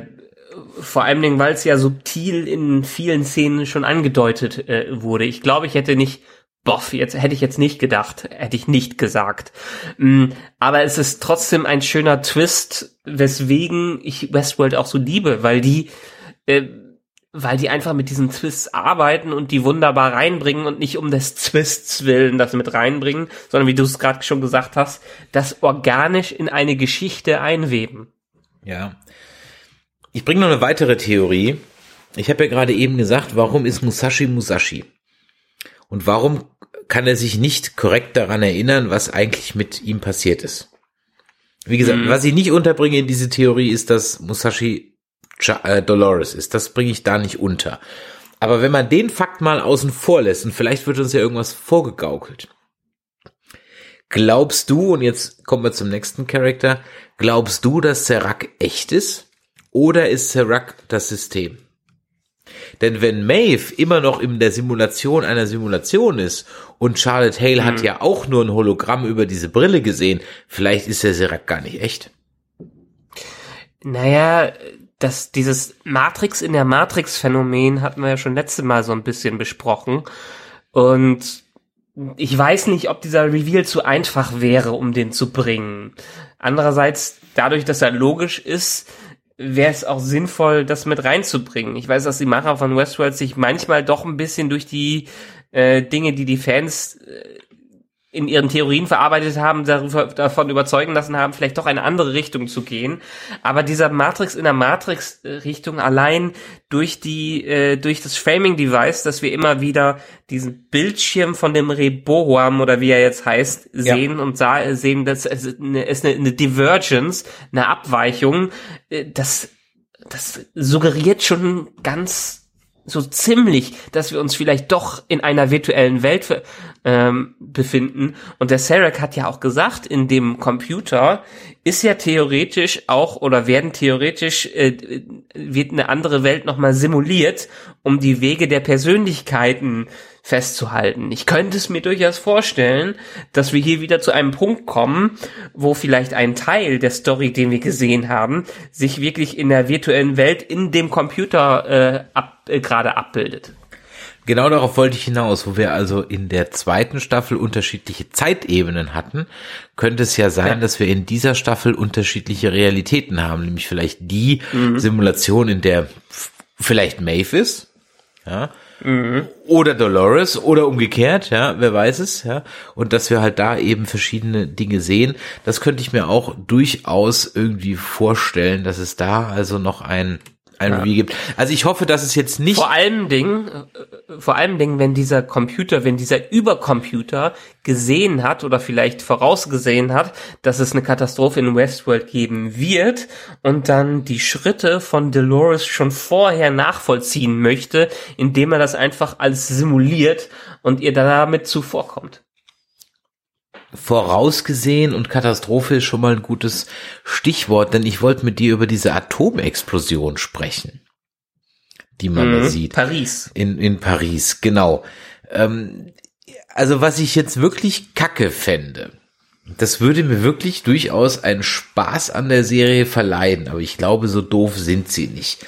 vor allem, Dingen, weil es ja subtil in vielen Szenen schon angedeutet äh, wurde. Ich glaube, ich hätte nicht, boff, jetzt hätte ich jetzt nicht gedacht, hätte ich nicht gesagt. Mm, aber es ist trotzdem ein schöner Twist, weswegen ich Westworld auch so liebe, weil die äh, weil die einfach mit diesen Twists arbeiten und die wunderbar reinbringen und nicht um des Twists willen das mit reinbringen, sondern wie du es gerade schon gesagt hast, das organisch in eine Geschichte einweben. Ja. Ich bringe noch eine weitere Theorie. Ich habe ja gerade eben gesagt, warum ist Musashi Musashi? Und warum kann er sich nicht korrekt daran erinnern, was eigentlich mit ihm passiert ist? Wie gesagt, mhm. was ich nicht unterbringe in diese Theorie ist, dass Musashi Dolores ist. Das bringe ich da nicht unter. Aber wenn man den Fakt mal außen vor lässt, und vielleicht wird uns ja irgendwas vorgegaukelt. Glaubst du, und jetzt kommen wir zum nächsten Charakter, glaubst du, dass Serac echt ist? Oder ist Serac das System? Denn wenn Maeve immer noch in der Simulation einer Simulation ist und Charlotte Hale mhm. hat ja auch nur ein Hologramm über diese Brille gesehen, vielleicht ist der Serac gar nicht echt. Naja, das, dieses Matrix in der Matrix-Phänomen hatten wir ja schon letzte Mal so ein bisschen besprochen. Und ich weiß nicht, ob dieser Reveal zu einfach wäre, um den zu bringen. Andererseits, dadurch, dass er logisch ist, wäre es auch sinnvoll, das mit reinzubringen. Ich weiß, dass die Macher von Westworld sich manchmal doch ein bisschen durch die äh, Dinge, die die Fans äh, in ihren Theorien verarbeitet haben, darüber, davon überzeugen lassen haben, vielleicht doch eine andere Richtung zu gehen. Aber dieser Matrix in der Matrix-Richtung allein durch die, äh, durch das Framing-Device, dass wir immer wieder diesen Bildschirm von dem Reboam oder wie er jetzt heißt, sehen ja. und sah, sehen, dass es eine, es eine, eine Divergence, eine Abweichung, äh, das, das suggeriert schon ganz so ziemlich, dass wir uns vielleicht doch in einer virtuellen Welt ähm, befinden. Und der Sarek hat ja auch gesagt, in dem Computer ist ja theoretisch auch oder werden theoretisch äh, wird eine andere Welt nochmal simuliert, um die Wege der Persönlichkeiten festzuhalten. Ich könnte es mir durchaus vorstellen, dass wir hier wieder zu einem Punkt kommen, wo vielleicht ein Teil der Story, den wir gesehen haben, sich wirklich in der virtuellen Welt in dem Computer äh, ab, äh, gerade abbildet. Genau darauf wollte ich hinaus, wo wir also in der zweiten Staffel unterschiedliche Zeitebenen hatten, könnte es ja sein, ja. dass wir in dieser Staffel unterschiedliche Realitäten haben, nämlich vielleicht die mhm. Simulation, in der vielleicht Maeve ist, ja, mhm. oder Dolores oder umgekehrt, ja, wer weiß es, ja, und dass wir halt da eben verschiedene Dinge sehen, das könnte ich mir auch durchaus irgendwie vorstellen, dass es da also noch ein ein Ja. Review gibt. Also ich hoffe, dass es jetzt nicht Vor allem Ding, äh, vor allem Ding, wenn dieser Computer, wenn dieser Übercomputer gesehen hat oder vielleicht vorausgesehen hat, dass es eine Katastrophe in Westworld geben wird und dann die Schritte von Dolores schon vorher nachvollziehen möchte, indem er das einfach alles simuliert und ihr damit zuvorkommt. Vorausgesehen und Katastrophe ist schon mal ein gutes Stichwort, denn ich wollte mit dir über diese Atomexplosion sprechen, die man da Mhm. sieht. Paris. In, in Paris, genau. Ähm, also was ich jetzt wirklich kacke fände, das würde mir wirklich durchaus einen Spaß an der Serie verleihen, aber ich glaube, so doof sind sie nicht.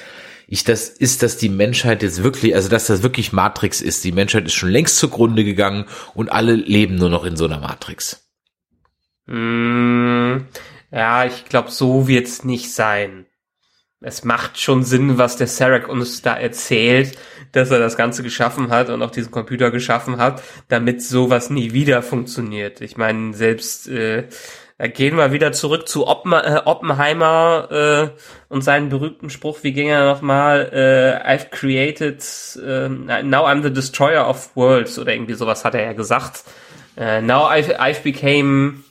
Ich, das ist, dass die Menschheit jetzt wirklich, also dass das wirklich Matrix ist. Die Menschheit ist schon längst zugrunde gegangen und alle leben nur noch in so einer Matrix. Mm, ja, ich glaube, so wird's nicht sein. Es macht schon Sinn, was der Sarek uns da erzählt, dass er das Ganze geschaffen hat und auch diesen Computer geschaffen hat, damit sowas nie wieder funktioniert. Ich meine, selbst äh, da gehen wir wieder zurück zu Oppen, äh, Oppenheimer äh, und seinen berühmten Spruch, wie ging er nochmal, äh, I've created, äh, now I'm the destroyer of worlds oder irgendwie sowas hat er ja gesagt. Äh, now I've, I've became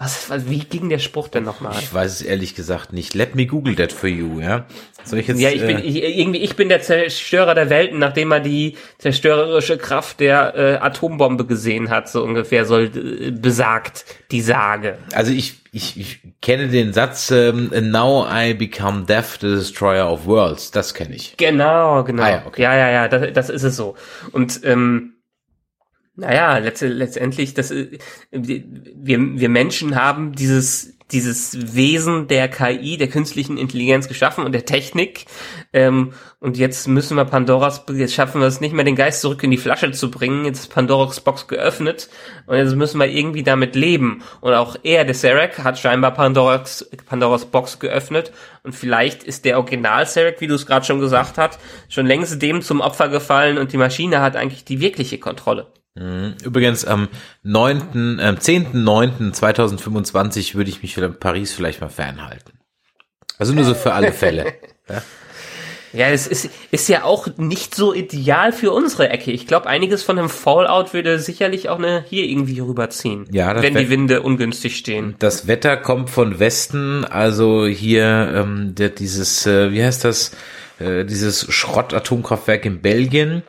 was, was, wie ging der Spruch denn nochmal? Ich weiß es ehrlich gesagt nicht. Let me Google that for you, ja? Soll ich jetzt? Ja, ich bin äh, ich, irgendwie ich bin der Zerstörer der Welten, nachdem er die zerstörerische Kraft der äh, Atombombe gesehen hat, so ungefähr soll äh, besagt die Sage. also ich, ich, ich kenne den Satz, ähm, now I become death, the destroyer of worlds. Das kenne ich. Genau, genau. Ah ja, okay. ja, ja, ja, das, das ist es so. Und ähm, naja, letzt, letztendlich, das, äh, wir, wir Menschen haben dieses dieses Wesen der KI, der künstlichen Intelligenz geschaffen und der Technik. Ähm, und jetzt müssen wir Pandoras, jetzt schaffen wir es nicht mehr, den Geist zurück in die Flasche zu bringen. Jetzt ist Pandoras Box geöffnet und jetzt müssen wir irgendwie damit leben. Und auch er, der Sarek, hat scheinbar Pandoras, Pandoras Box geöffnet. Und vielleicht ist der Original Sarek, wie du es gerade schon gesagt hast, schon längst dem zum Opfer gefallen und die Maschine hat eigentlich die wirkliche Kontrolle. Übrigens am 9., ähm, 10.9.2025 würde ich mich in Paris vielleicht mal fernhalten. Also nur so für alle Fälle. Ja, es ist, ist ja auch nicht so ideal für unsere Ecke. Ich glaube, einiges von dem Fallout würde sicherlich auch eine hier irgendwie rüberziehen. Ja, wenn die Winde ungünstig stehen. Das Wetter kommt von Westen, also hier ähm, der, dieses, äh, wie heißt das, äh, dieses Schrott-Atomkraftwerk in Belgien.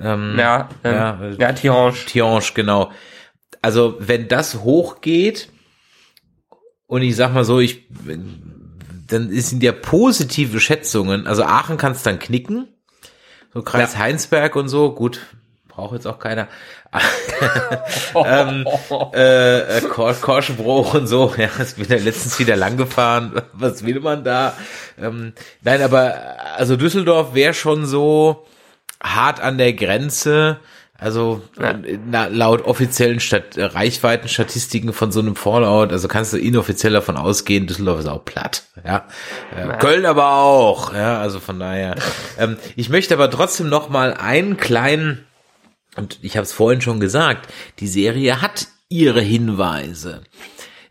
Ähm, Ja, ähm, ja, ja, äh, ja Tihange. Tihange, genau. Also wenn das hochgeht und ich sag mal so, ich dann sind ja positive Schätzungen, also Aachen kann es dann knicken, so Kreis Ja. Heinsberg und so, gut, braucht jetzt auch keiner. ähm, äh, äh, Kor Korschenbruch und so, ja, bin ja letztens wieder lang gefahren, was will man da? Ähm, nein, aber also Düsseldorf wäre schon so hart an der Grenze, also Ja. na, laut offiziellen Stat Reichweitenstatistiken von so einem Fallout, also kannst du inoffiziell davon ausgehen, Düsseldorf ist auch platt, ja. Äh, Köln aber auch, ja, also von daher. ähm, ich möchte aber trotzdem noch mal einen kleinen und ich habe es vorhin schon gesagt, die Serie hat ihre Hinweise.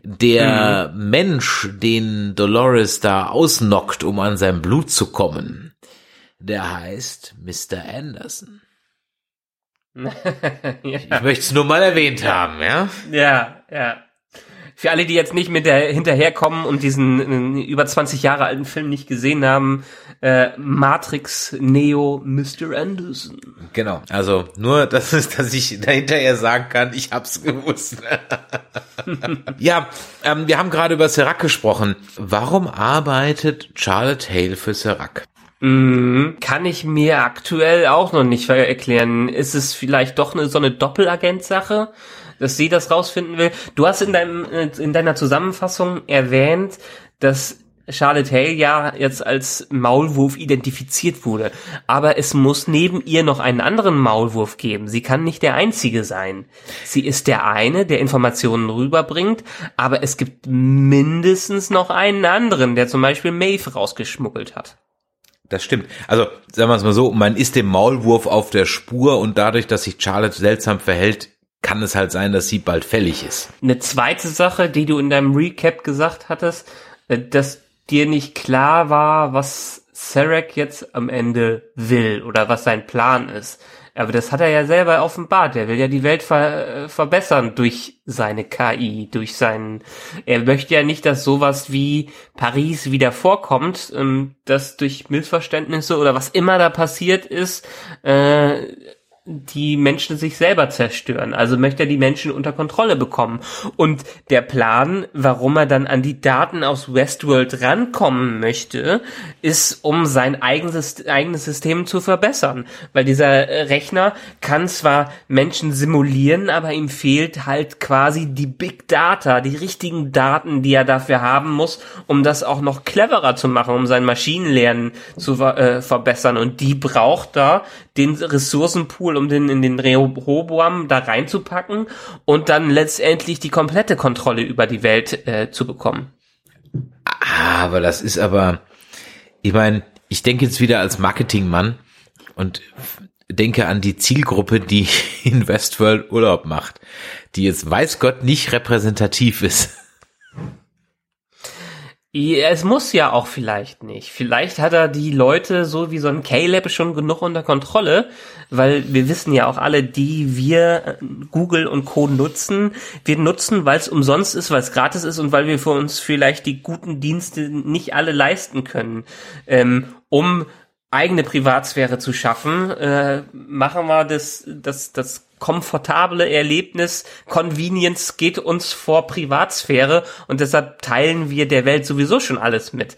Der Mensch, den Dolores da ausnockt, um an sein Blut zu kommen, der heißt Mr. Anderson. Ich möchte es nur mal erwähnt haben, ja? Ja, ja. Für alle, die jetzt nicht mit der hinterherkommen und diesen äh, über 20 Jahre alten Film nicht gesehen haben, äh, Matrix Neo Mr. Anderson. Genau. Also nur, dass, es, dass ich dahinterher sagen kann, ich hab's gewusst. ja, ähm, wir haben gerade über Serac gesprochen. Warum arbeitet Charlotte Hale für Serac? Mhm. Kann ich mir aktuell auch noch nicht erklären. Ist es vielleicht doch eine, so eine Doppelagent-Sache, dass sie das rausfinden will? Du hast in deinem, äh, in deiner Zusammenfassung erwähnt, dass Charlotte Hale ja jetzt als Maulwurf identifiziert wurde. Aber es muss neben ihr noch einen anderen Maulwurf geben. Sie kann nicht der einzige sein. Sie ist der eine, der Informationen rüberbringt, aber es gibt mindestens noch einen anderen, der zum Beispiel Maeve rausgeschmuggelt hat. Das stimmt. Also, sagen wir es mal so, man ist dem Maulwurf auf der Spur und dadurch, dass sich Charlotte seltsam verhält, kann es halt sein, dass sie bald fällig ist. Eine zweite Sache, die du in deinem Recap gesagt hattest, äh, dass dir nicht klar war, was Sarek jetzt am Ende will oder was sein Plan ist. Aber das hat er ja selber offenbart. Er will ja die Welt ver äh, verbessern durch seine KI, durch seinen. Er möchte ja nicht, dass sowas wie Paris wieder vorkommt, ähm, dass durch Missverständnisse oder was immer da passiert ist, äh, die Menschen sich selber zerstören. Also möchte er die Menschen unter Kontrolle bekommen. Und der Plan, warum er dann an die Daten aus Westworld rankommen möchte, ist, um sein eigenes, System zu verbessern. Weil dieser Rechner kann zwar Menschen simulieren, aber ihm fehlt halt quasi die Big Data, die richtigen Daten, die er dafür haben muss, um das auch noch cleverer zu machen, um sein Maschinenlernen zu äh, verbessern. Und die braucht da den Ressourcenpool, um den in den Rehoboam da reinzupacken und dann letztendlich die komplette Kontrolle über die Welt äh, zu bekommen. Aber das ist aber, ich meine, ich denke jetzt wieder als Marketingmann und denke an die Zielgruppe, die in Westworld Urlaub macht, die jetzt weiß Gott nicht repräsentativ ist. Es muss ja auch vielleicht nicht. Vielleicht hat er die Leute so wie so ein Caleb schon genug unter Kontrolle, weil wir wissen ja auch alle, die wir äh, Google und Co. nutzen, wir nutzen, weil es umsonst ist, weil es gratis ist und weil wir für uns vielleicht die guten Dienste nicht alle leisten können, ähm, um eigene Privatsphäre zu schaffen, äh, machen wir das, das, das komfortable Erlebnis, Convenience geht uns vor Privatsphäre und deshalb teilen wir der Welt sowieso schon alles mit.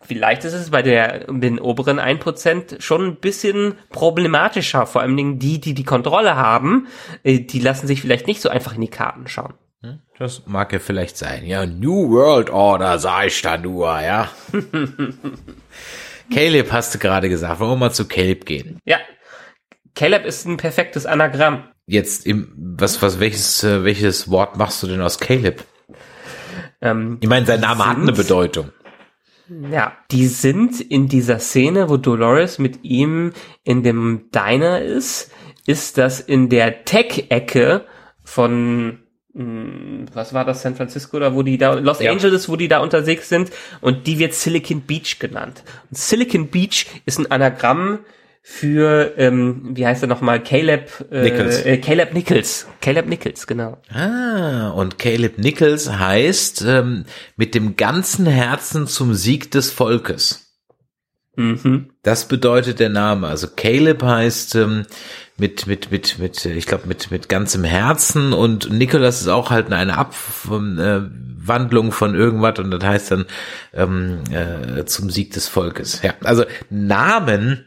Vielleicht ist es bei der, den oberen 1% schon ein bisschen problematischer, vor allem die, die die Kontrolle haben, äh, die lassen sich vielleicht nicht so einfach in die Karten schauen. Hm, das mag ja vielleicht sein. Ja, New World Order sag ich da nur, ja. Caleb hast du gerade gesagt. Wollen wir mal zu Caleb gehen? Ja, Caleb ist ein perfektes Anagramm. Jetzt im, was, was, welches, äh, welches Wort machst du denn aus Caleb? Ähm, ich meine, sein Name sind, hat eine Bedeutung. Ja, die sind in dieser Szene, wo Dolores mit ihm in dem Diner ist, ist das in der Tech-Ecke von was war das, San Francisco oder wo die da, Los ja. Angeles, wo die da unterwegs sind und die wird Silicon Beach genannt. Und Silicon Beach ist ein Anagramm für, ähm, wie heißt er nochmal, Caleb, äh, Nichols. Äh, Caleb Nichols. Caleb Nichols, genau. Ah, und Caleb Nichols heißt ähm, mit dem ganzen Herzen zum Sieg des Volkes. Mhm. Das bedeutet der Name. Also Caleb heißt ähm, mit mit mit mit ich glaube mit mit ganzem Herzen und Nicholas ist auch halt eine Abwandlung von irgendwas und das heißt dann ähm, äh, zum Sieg des Volkes. Ja, also Namen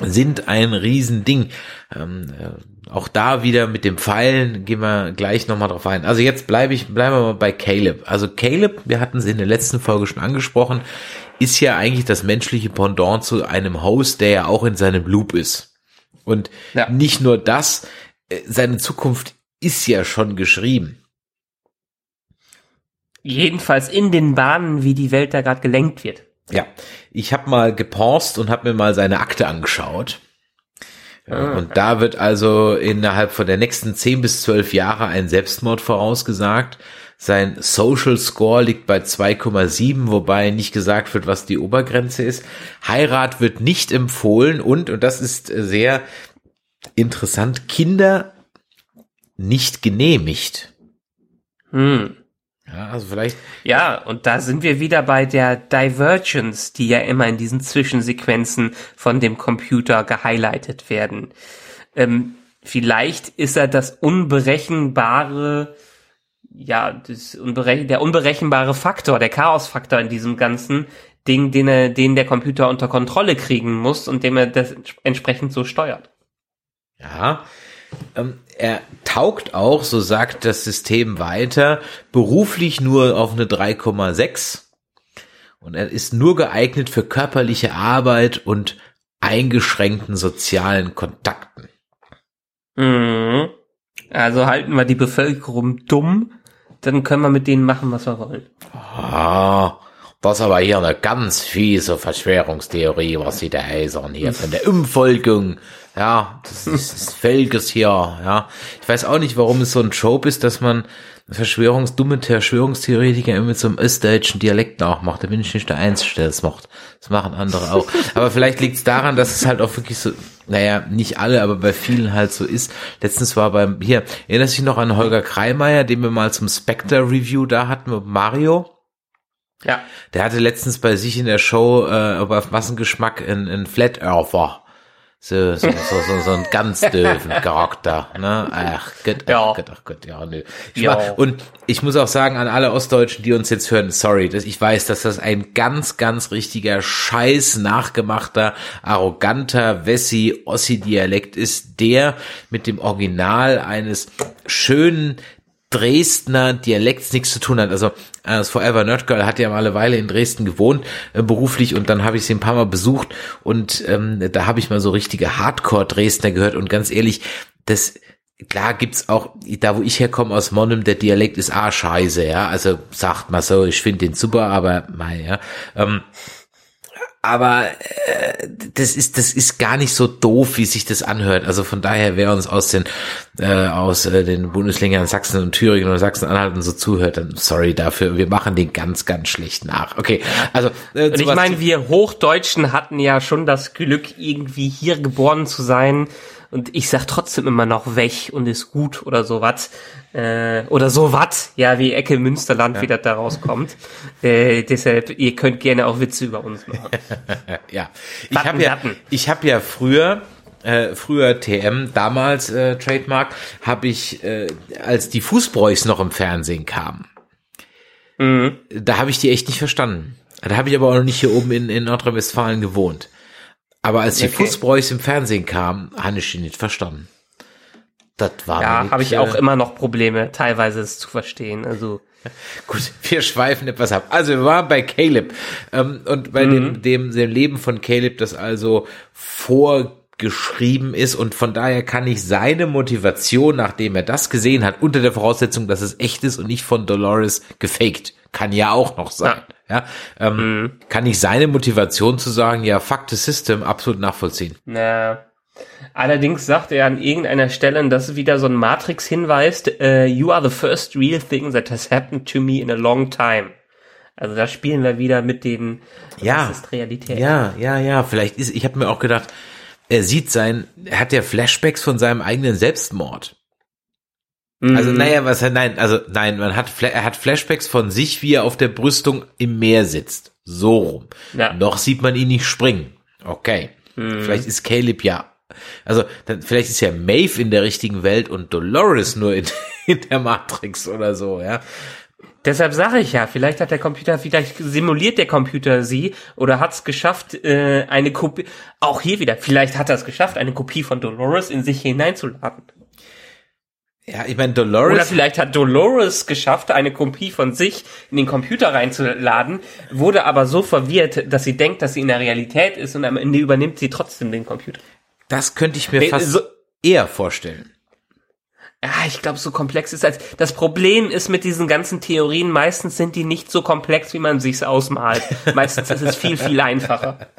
sind ein Riesending. Ähm, äh, auch da wieder mit dem Pfeilen gehen wir gleich nochmal drauf ein. Also jetzt bleibe ich, bleiben wir mal bei Caleb. Also Caleb, wir hatten es in der letzten Folge schon angesprochen, ist ja eigentlich das menschliche Pendant zu einem Host, der ja auch in seinem Loop ist. Und ja. nicht nur das, äh, seine Zukunft ist ja schon geschrieben. Jedenfalls in den Bahnen, wie die Welt da gerade gelenkt wird. Ja, ich habe mal gepaust und habe mir mal seine Akte angeschaut. Ah. Und da wird also innerhalb von der nächsten 10 bis 12 Jahre ein Selbstmord vorausgesagt. Sein Social Score liegt bei 2,7, wobei nicht gesagt wird, was die Obergrenze ist. Heirat wird nicht empfohlen und, und das ist sehr interessant, Kinder nicht genehmigt. Hm. Ja, also vielleicht. Ja, und da sind wir wieder bei der Divergence, die ja immer in diesen Zwischensequenzen von dem Computer gehighlightet werden. Ähm, vielleicht ist er das unberechenbare, ja, das unberech der unberechenbare Faktor, der Chaosfaktor in diesem ganzen Ding, den er, den der Computer unter Kontrolle kriegen muss und dem er das entsprechend so steuert. Ja, ähm, er taugt auch, so sagt das System weiter, beruflich nur auf eine 3,6 und er ist nur geeignet für körperliche Arbeit und eingeschränkten sozialen Kontakten. Mhm. Also halten wir die Bevölkerung dumm, dann können wir mit denen machen, was wir wollen. Ah, das ist aber hier eine ganz fiese Verschwörungstheorie, was sie da eisern hier von der Umfolgung ja, das ist das Felges hier, ja. Ich weiß auch nicht, warum es so ein Trope ist, dass man Verschwörungsdumme Verschwörungstheoretiker immer mit so einem österreichischen Dialekt nachmacht. Da bin ich nicht der Einzige, der das macht. Das machen andere auch. Aber vielleicht liegt es daran, dass es halt auch wirklich so, naja, nicht alle, aber bei vielen halt so ist. Letztens war beim, hier, erinnerst du dich noch an Holger Kreimeier, den wir mal zum Spectre-Review da hatten mit Mario? Ja. Der hatte letztens bei sich in der Show äh, auf Massengeschmack in, Flat Earther. So, so, so, so, so ein ganz döven Charakter, ne? Ach Gott, ach Ja. Gott, ach Gott, ja, nö. Ich Ja. mach- Und ich muss auch sagen, an alle Ostdeutschen, die uns jetzt hören, sorry, dass ich weiß, dass das ein ganz, ganz richtiger Scheiß nachgemachter, arroganter Wessi-Ossi-Dialekt ist, der mit dem Original eines schönen Dresdner Dialekts nichts zu tun hat. Also äh, das Forever Nerd Girl hat ja mal eine Weile in Dresden gewohnt, äh, beruflich, und dann habe ich sie ein paar Mal besucht und ähm, da habe ich mal so richtige Hardcore-Dresdner gehört und ganz ehrlich, das klar gibt's auch, da wo ich herkomme aus Monnem, der Dialekt ist ah scheiße, ja. Also sagt mal so, ich finde den super, aber mei, ja. Ähm, aber äh, das ist das ist gar nicht so doof, wie sich das anhört. Also von daher, wer uns aus den äh, aus äh, den Bundesländern Sachsen und Thüringen oder Sachsen-Anhalt und so zuhört, dann sorry dafür. Wir machen den ganz ganz schlecht nach. Okay, also äh, Und ich meine, wir Hochdeutschen hatten ja schon das Glück, irgendwie hier geboren zu sein. Und ich sag trotzdem immer noch weg und ist gut oder sowas. Äh, oder sowas, ja, wie Ecke Münsterland, wie das da rauskommt. Äh, deshalb, ihr könnt gerne auch Witze über uns machen. ja, ich habe ja ich habe ja früher äh, früher TM, damals äh, Trademark, habe ich, äh, als die Fußbräuchs noch im Fernsehen kamen, Mhm. da habe ich die echt nicht verstanden. Da habe ich aber auch noch nicht hier oben in, in Nordrhein-Westfalen gewohnt. Aber als die Okay. Fußbräuchs im Fernsehen kamen, habe ich die nicht verstanden. Das war Ja, habe ich auch äh, immer noch Probleme, teilweise es zu verstehen. Also, Gut, wir schweifen etwas ab. Also wir waren bei Caleb ähm, und bei dem, dem, dem Leben von Caleb, das also vorgeschrieben ist und von daher kann ich seine Motivation, nachdem er das gesehen hat, unter der Voraussetzung, dass es echt ist und nicht von Dolores gefaked, kann ja auch noch sein. Ja, ähm, kann ich seine Motivation zu sagen, ja, fuck the system, absolut nachvollziehen. na. Allerdings sagt er an irgendeiner Stelle, und das ist wieder so ein Matrix hinweist, äh, you are the first real thing that has happened to me in a long time. Also da spielen wir wieder mit den, Ja. das ist Realität. Ja, ja, ja, vielleicht ist, ich habe mir auch gedacht, er sieht sein, er hat ja Flashbacks von seinem eigenen Selbstmord. Mhm. Also naja, was er nein, also nein, man hat er hat Flashbacks von sich, wie er auf der Brüstung im Meer sitzt. So rum. Ja. Mhm. Noch sieht man ihn nicht springen. Okay. Vielleicht ist Caleb ja. Also dann, vielleicht ist ja Maeve in der richtigen Welt und Dolores nur in, in der Matrix oder so, ja. Deshalb sage ich ja, vielleicht hat der Computer, vielleicht simuliert der Computer sie oder hat es geschafft, äh, eine Kopie, auch hier wieder, vielleicht hat er es geschafft, eine Kopie von Dolores in sich hineinzuladen. Ja, ich meine Oder Dolores. vielleicht hat Dolores geschafft, eine Kopie von sich in den Computer reinzuladen, wurde aber so verwirrt, dass sie denkt, dass sie in der Realität ist und am Ende übernimmt sie trotzdem den Computer. Das könnte ich mir Nee, fast so- eher vorstellen. Ja, ich glaube, so komplex ist als das Problem ist mit diesen ganzen Theorien, meistens sind die nicht so komplex, wie man sich's ausmalt. Meistens ist es viel, viel einfacher.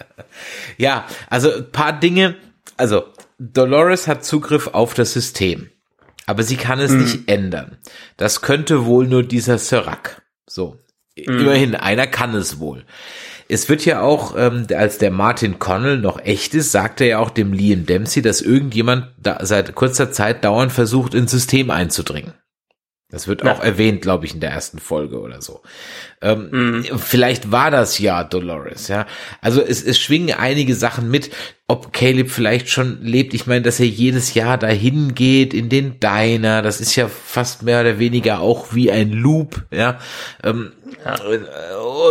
Ja, also ein paar Dinge. Also Dolores hat Zugriff auf das System, aber sie kann es nicht ändern. Das könnte wohl nur dieser Serac. So, immerhin einer kann es wohl. Es wird ja auch, ähm, als der Martin Connell noch echt ist, sagt er ja auch dem Liam Dempsey, dass irgendjemand da seit kurzer Zeit dauernd versucht, ins System einzudringen. Das wird Ja. auch erwähnt, glaube ich, in der ersten Folge oder so. Ähm, Vielleicht war das ja Dolores, ja. Also es, es schwingen einige Sachen mit, ob Caleb vielleicht schon lebt. Ich meine, dass er jedes Jahr dahin geht in den Diner, das ist ja fast mehr oder weniger auch wie ein Loop, ja. Ähm,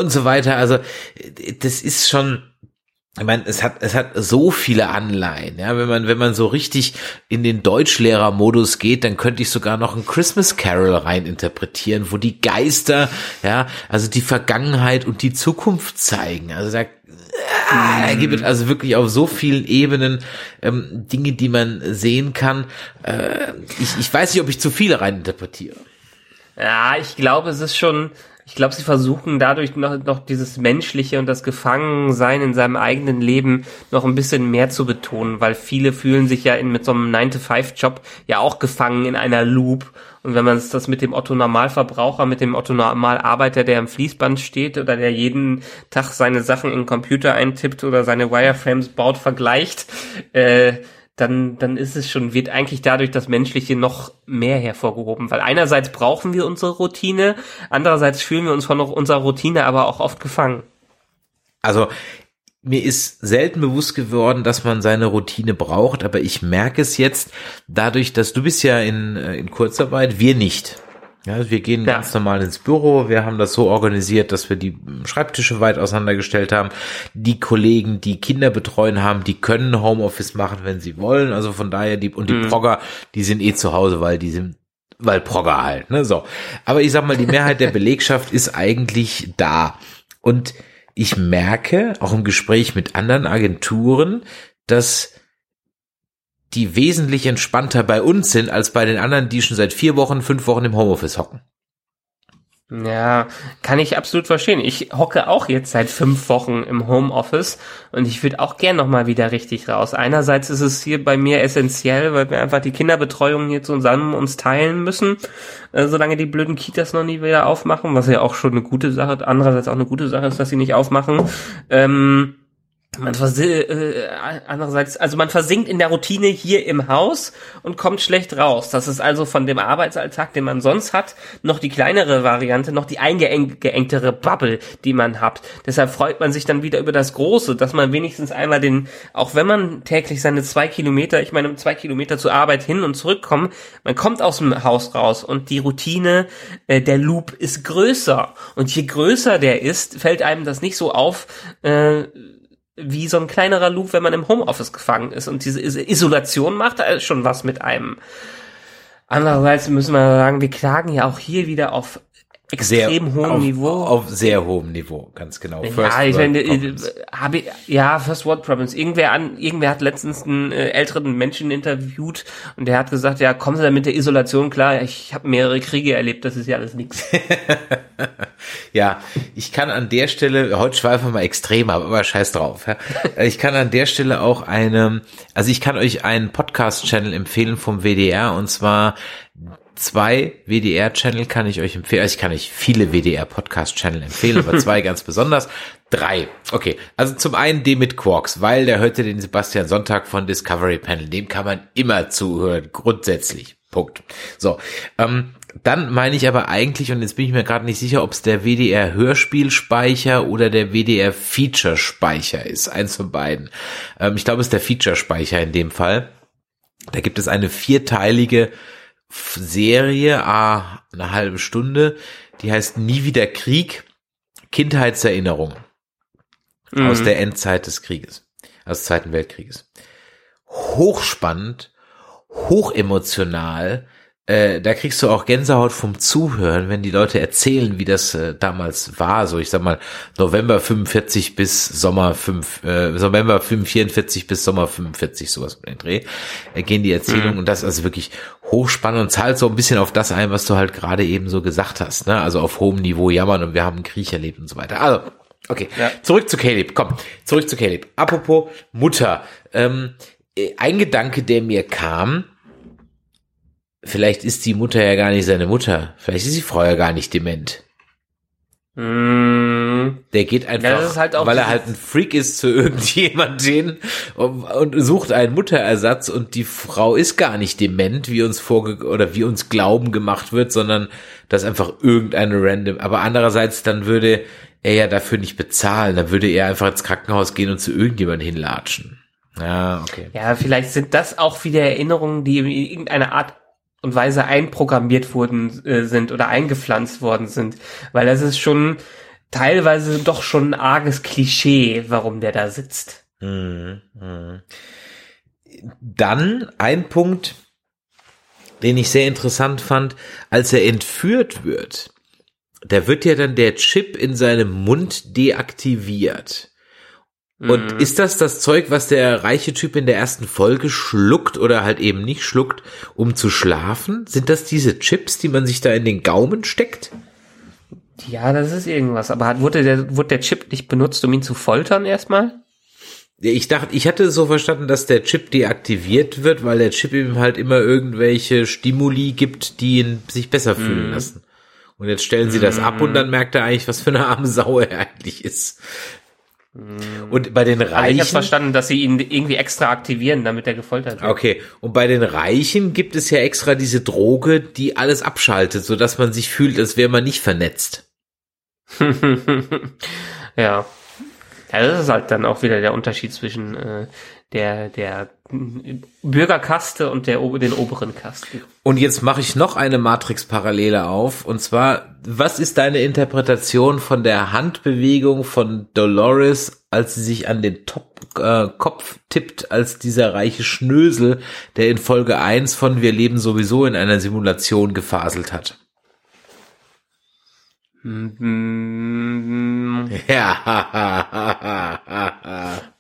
Und so weiter. Also das ist schon. Ich meine, es hat, es hat so viele Anleihen, ja. Wenn man, wenn man so richtig in den Deutschlehrermodus geht, dann könnte ich sogar noch ein Christmas Carol rein interpretieren, wo die Geister, ja, also die Vergangenheit und die Zukunft zeigen. Also da, ah, da gibt es also wirklich auf so vielen Ebenen ähm, Dinge, die man sehen kann. Äh, ich, ich weiß nicht, ob ich zu viele rein interpretiere. Ja, ich glaube, es ist schon, ich glaube, sie versuchen dadurch noch, noch dieses Menschliche und das Gefangensein in seinem eigenen Leben noch ein bisschen mehr zu betonen, weil viele fühlen sich ja in, mit so einem 9-to-5-Job ja auch gefangen in einer Loop. Und wenn man das mit dem Otto Normalverbraucher, mit dem Otto Normalarbeiter, der im Fließband steht oder der jeden Tag seine Sachen in den Computer eintippt oder seine Wireframes baut, vergleicht, äh, dann, dann ist es schon, wird eigentlich dadurch das Menschliche noch mehr hervorgehoben. Weil einerseits brauchen wir unsere Routine, andererseits fühlen wir uns von unserer Routine aber auch oft gefangen. Also, mir ist selten bewusst geworden, dass man seine Routine braucht, aber ich merke es jetzt dadurch, dass du bist ja in, äh, in Kurzarbeit, wir nicht. Ja, also wir gehen ja. ganz normal ins Büro. Wir haben das so organisiert, dass wir die Schreibtische weit auseinandergestellt haben. Die Kollegen, die Kinder betreuen haben, die können Homeoffice machen, wenn sie wollen. Also von daher die und die mhm. Progger, die sind eh zu Hause, weil die sind weil Progger halt, ne, so. Aber ich sag mal, die Mehrheit der Belegschaft ist eigentlich da. Und ich merke, auch im Gespräch mit anderen Agenturen, dass die wesentlich entspannter bei uns sind als bei den anderen, die schon seit vier Wochen, fünf Wochen im Homeoffice hocken. Ja, kann ich absolut verstehen. Ich hocke auch jetzt seit fünf Wochen im Homeoffice und ich würde auch gern nochmal wieder richtig raus. Einerseits ist es hier bei mir essentiell, weil wir einfach die Kinderbetreuung hier zusammen uns teilen müssen, äh, solange die blöden Kitas noch nie wieder aufmachen, was ja auch schon eine gute Sache, andererseits auch eine gute Sache ist, dass sie nicht aufmachen. Ähm, man äh, andererseits, also man versinkt in der Routine hier im Haus und kommt schlecht raus. Das ist also von dem Arbeitsalltag, den man sonst hat, noch die kleinere Variante, noch die eingeengtere Bubble, die man hat. Deshalb freut man sich dann wieder über das Große, dass man wenigstens einmal den, auch wenn man täglich seine zwei Kilometer, ich meine zwei Kilometer zur Arbeit hin und zurückkommt, man kommt aus dem Haus raus und die Routine, äh, der Loop ist größer. Und je größer der ist, fällt einem das nicht so auf, äh, wie so ein kleinerer Loop, wenn man im Homeoffice gefangen ist. Und diese Isolation macht da schon was mit einem. Andererseits müssen wir sagen, wir klagen ja auch hier wieder auf extrem sehr, hohem auf, Niveau. Auf sehr hohem Niveau, ganz genau. First ja, ich meine, äh, habe ja First World Problems. Irgendwer an, irgendwer hat letztens einen äh, älteren Menschen interviewt und der hat gesagt, ja, kommen Sie da mit der Isolation klar? Ich habe mehrere Kriege erlebt, das ist ja alles nichts. ja, ich kann an der Stelle, heute schweifen wir mal extrem ab, aber scheiß drauf. Ja. Ich kann an der Stelle auch eine, also ich kann euch einen Podcast-Channel empfehlen vom WDR und zwar zwei WDR-Channel kann ich euch empfehlen. Also ich kann euch viele WDR-Podcast-Channel empfehlen, aber zwei ganz besonders. Drei. Okay. Also zum einen den mit Quarks, weil der hörte den Sebastian Sonntag von Discovery Panel. Dem kann man immer zuhören. Grundsätzlich. Punkt. So. Ähm, dann meine ich aber eigentlich, und jetzt bin ich mir gerade nicht sicher, ob es der WDR Hörspielspeicher oder der WDR Feature Speicher ist. Eins von beiden. Ähm, ich glaube, es ist der Feature Speicher in dem Fall. Da gibt es eine vierteilige Serie, ah, eine halbe Stunde, die heißt Nie wieder Krieg, Kindheitserinnerung mhm. aus der Endzeit des Krieges, aus des Zweiten Weltkrieges. Hochspannend, hochemotional, äh, da kriegst du auch Gänsehaut vom Zuhören, wenn die Leute erzählen, wie das äh, damals war. So, ich sag mal, November 45 bis Sommer 5, äh, November 44 bis Sommer 45, sowas um den Dreh, äh, gehen die Erzählungen mhm. und das ist also wirklich hochspannend und zahlt so ein bisschen auf das ein, was du halt gerade eben so gesagt hast, ne? Also auf hohem Niveau jammern und wir haben einen Krieg erlebt und so weiter. Also, okay, ja. zurück zu Caleb, komm, zurück zu Caleb. Apropos Mutter, ähm, äh, ein Gedanke, der mir kam, vielleicht ist die Mutter ja gar nicht seine Mutter. Vielleicht ist die Frau ja gar nicht dement. Mm. Der geht einfach, halt weil er halt ein Freak ist zu irgendjemandem und, und, sucht einen Mutterersatz und die Frau ist gar nicht dement, wie uns vorge oder wie uns glauben gemacht wird, sondern das einfach irgendeine random. Aber andererseits dann würde er ja dafür nicht bezahlen, dann würde er einfach ins Krankenhaus gehen und zu irgendjemandem hinlatschen. Ja, okay. Ja, vielleicht sind das auch wieder Erinnerungen, die in irgendeiner Art und Weise einprogrammiert wurden äh, sind oder eingepflanzt worden sind, weil das ist schon teilweise doch schon ein arges Klischee, warum der da sitzt. Mhm. Mhm. Dann ein Punkt, den ich sehr interessant fand, als er entführt wird. Da wird ja dann der Chip in seinem Mund deaktiviert. Und mhm. ist das das Zeug, was der reiche Typ in der ersten Folge schluckt oder halt eben nicht schluckt, um zu schlafen? Sind das diese Chips, die man sich da in den Gaumen steckt? Ja, das ist irgendwas. Aber hat, wurde, der, wurde der Chip nicht benutzt, um ihn zu foltern erstmal? Ich dachte, ich hatte so verstanden, dass der Chip deaktiviert wird, weil der Chip ihm halt immer irgendwelche Stimuli gibt, die ihn sich besser fühlen Mhm. lassen. Und jetzt stellen sie das ab und dann merkt er eigentlich, was für eine arme Sau er eigentlich ist. Und bei den Mhm. Also ich habe Reichen, verstanden, dass sie ihn irgendwie extra aktivieren, damit er gefoltert wird. okay, und bei den Reichen gibt es ja extra diese Droge, die alles abschaltet, so dass man sich fühlt, als wäre man nicht vernetzt. ja. Ja, das ist halt dann auch wieder der Unterschied zwischen äh, der, der Bürgerkaste und der, den oberen Kasten. Und jetzt mache ich noch eine Matrix-Parallele auf. Und zwar, was ist deine Interpretation von der Handbewegung von Dolores, als sie sich an den Top, äh, Kopf tippt, als dieser reiche Schnösel, der in Folge 1 von Wir leben sowieso in einer Simulation gefaselt hat? Mm, Ja,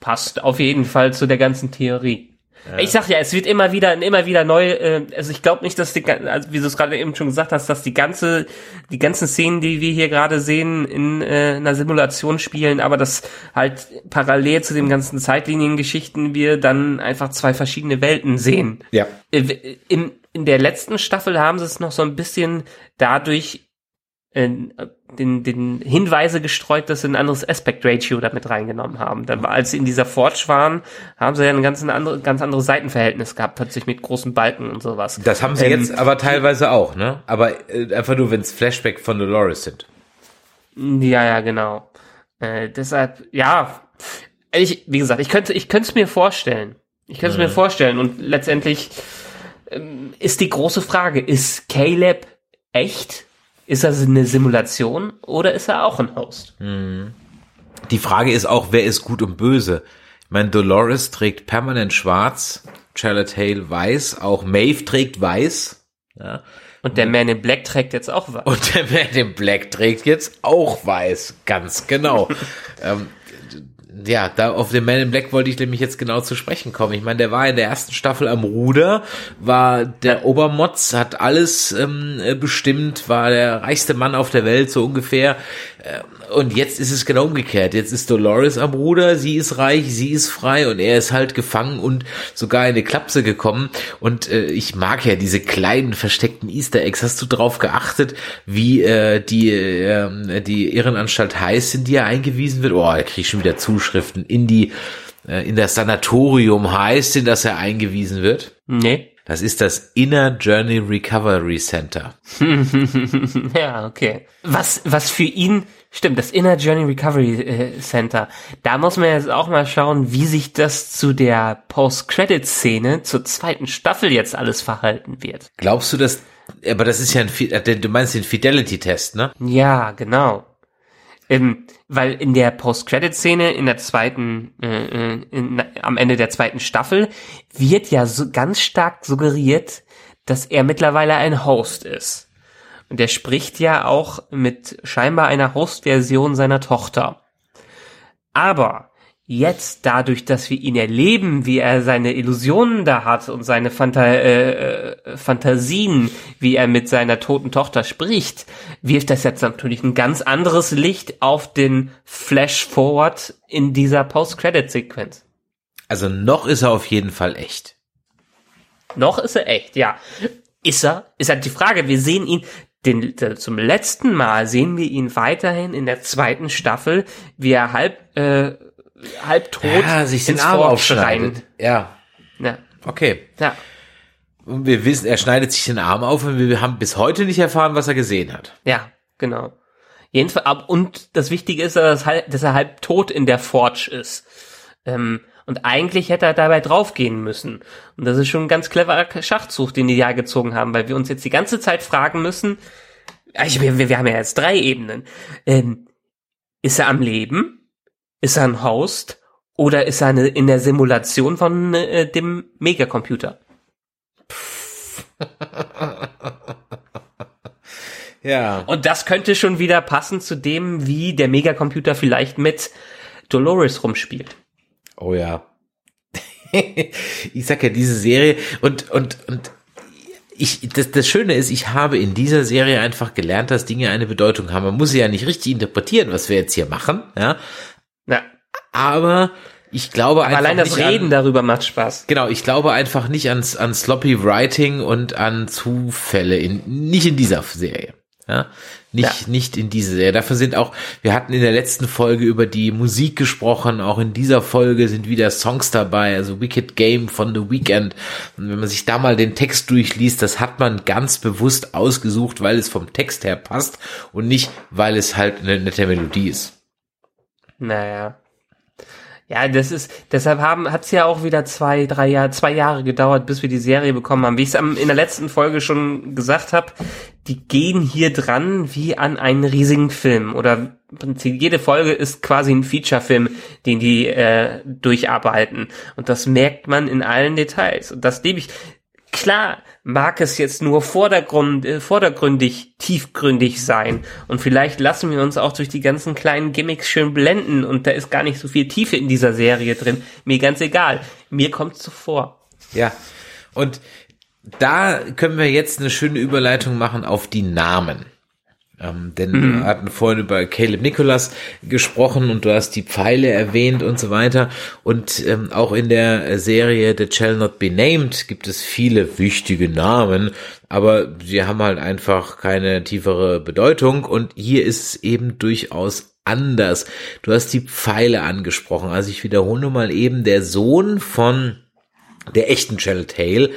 passt auf jeden Fall zu der ganzen Theorie. Ich sag ja, es wird immer wieder und immer wieder neu. Äh, also ich glaube nicht, dass die, also wie du es gerade eben schon gesagt hast, dass die ganze, die ganzen Szenen, die wir hier gerade sehen, in äh, einer Simulation spielen, aber dass halt parallel zu den ganzen Zeitliniengeschichten wir dann einfach zwei verschiedene Welten sehen. ja. Äh, In, in der letzten Staffel haben sie es noch so ein bisschen dadurch äh, den, den Hinweise gestreut, dass sie ein anderes Aspect Ratio damit reingenommen haben. Dann, als sie in dieser Forge waren, haben sie ja ein ganz, andere, ganz anderes Seitenverhältnis gehabt, plötzlich mit großen Balken und sowas. Das haben sie Ähm, jetzt aber teilweise auch, ne? Aber äh, einfach nur, wenn es Flashback von Dolores sind. Ja, ja, genau. Äh, deshalb, ja, ich, wie gesagt, ich könnte, ich könnte es mir vorstellen. Ich könnte es mir vorstellen und letztendlich ähm, ist die große Frage, ist Caleb echt? Ist das eine Simulation oder ist er auch ein Host? Die Frage ist auch, wer ist gut und böse? Ich meine, Dolores trägt permanent schwarz, Charlotte Hale weiß, auch Maeve trägt weiß. Ja. Und der Man in Black trägt jetzt auch was. Und der Man in Black trägt jetzt auch weiß, ganz genau. ähm, ja, da auf den Man in Black wollte ich nämlich jetzt genau zu sprechen kommen. Ich meine, der war in der ersten Staffel am Ruder, war der Obermotz, hat alles ähm, äh, bestimmt, war der reichste Mann auf der Welt, so ungefähr. Äh, und jetzt ist es genau umgekehrt. Jetzt ist Dolores am Ruder, sie ist reich, sie ist frei und er ist halt gefangen und sogar in eine Klapse gekommen. Und äh, ich mag ja diese kleinen versteckten Easter Eggs. Hast du drauf geachtet, wie äh, die, äh, die Irrenanstalt heißt, in die er eingewiesen wird? Oh, da krieg ich schon wieder Zuschriften. In die, äh, in das Sanatorium heißt, in das er eingewiesen wird. Nee. Das ist das Inner Journey Recovery Center. ja, okay. Was, was für ihn, stimmt, das Inner Journey Recovery äh, Center. Da muss man jetzt auch mal schauen, wie sich das zu der Post-Credit-Szene zur zweiten Staffel jetzt alles verhalten wird. Glaubst du, dass, aber das ist ja ein, äh, du meinst den Fidelity-Test, ne? Ja, genau. Ähm, weil in der Post-Credit-Szene in der zweiten, äh, äh, in, am Ende der zweiten Staffel wird ja so ganz stark suggeriert, dass er mittlerweile ein Host ist. Und er spricht ja auch mit scheinbar einer Host-Version seiner Tochter. Aber jetzt dadurch, dass wir ihn erleben, wie er seine Illusionen da hat und seine Phanta äh, äh, Fantasien, wie er mit seiner toten Tochter spricht, wirft das jetzt natürlich ein ganz anderes Licht auf den Flash-Forward in dieser Post-Credit-Sequenz. Also noch ist er auf jeden Fall echt. Noch ist er echt, ja. Ist er? Ist halt die Frage. Wir sehen ihn, den, äh, zum letzten Mal sehen wir ihn weiterhin in der zweiten Staffel, wie er halb, äh, halb tot Ja, sich den Arm aufschneidet. Ja, Ja, okay. ja. Und wir wissen, er schneidet sich den Arm auf und wir haben bis heute nicht erfahren, was er gesehen hat. Ja, genau. Jedenfalls, ab, und das Wichtige ist, dass er, halb, dass er halb tot in der Forge ist. Ähm, und eigentlich hätte er dabei draufgehen müssen. Und das ist schon ein ganz cleverer Schachzug, den die ja gezogen haben, weil wir uns jetzt die ganze Zeit fragen müssen, also wir, wir, wir haben ja jetzt drei Ebenen. Ähm, ist er am Leben? Ist er ein Host? Oder ist er eine, in der Simulation von äh, dem Megacomputer? Ja. Und das könnte schon wieder passen zu dem, wie der Megacomputer vielleicht mit Dolores rumspielt. Oh ja. ich sag ja, diese Serie und, und, und ich, das, das Schöne ist, ich habe in dieser Serie einfach gelernt, dass Dinge eine Bedeutung haben. Man muss sie ja nicht richtig interpretieren, was wir jetzt hier machen, ja. Ja. Aber ich glaube Aber allein das Reden an, darüber macht Spaß. Genau, ich glaube einfach nicht ans, an sloppy Writing und an Zufälle in, nicht in dieser Serie. Ja, nicht, ja. nicht in diese Serie. Dafür sind auch, wir hatten in der letzten Folge über die Musik gesprochen. Auch in dieser Folge sind wieder Songs dabei. Also Wicked Game von The Weeknd. Und wenn man sich da mal den Text durchliest, das hat man ganz bewusst ausgesucht, weil es vom Text her passt und nicht, weil es halt eine nette Melodie ist. Naja. Ja, das ist, deshalb haben, hat's ja auch wieder zwei, drei Jahre, zwei Jahre gedauert, bis wir die Serie bekommen haben. Wie ich es in der letzten Folge schon gesagt habe, die gehen hier dran wie an einen riesigen Film. Oder im Prinzip jede Folge ist quasi ein Feature-Film, den die äh, durcharbeiten. Und das merkt man in allen Details. Und das liebe ich. Klar mag es jetzt nur vordergrund, äh, vordergründig, tiefgründig sein. Und vielleicht lassen wir uns auch durch die ganzen kleinen Gimmicks schön blenden und da ist gar nicht so viel Tiefe in dieser Serie drin. Mir ganz egal. Mir kommt's so vor. Ja. Und da können wir jetzt eine schöne Überleitung machen auf die Namen. Ähm, denn mhm. wir hatten vorhin über Caleb Nicholas gesprochen und du hast die Pfeile erwähnt und so weiter. Und ähm, auch in der Serie The Shall Not Be Named gibt es viele wichtige Namen, aber sie haben halt einfach keine tiefere Bedeutung. Und hier ist es eben durchaus anders. Du hast die Pfeile angesprochen. Also ich wiederhole mal eben, der Sohn von der echten Channel Tale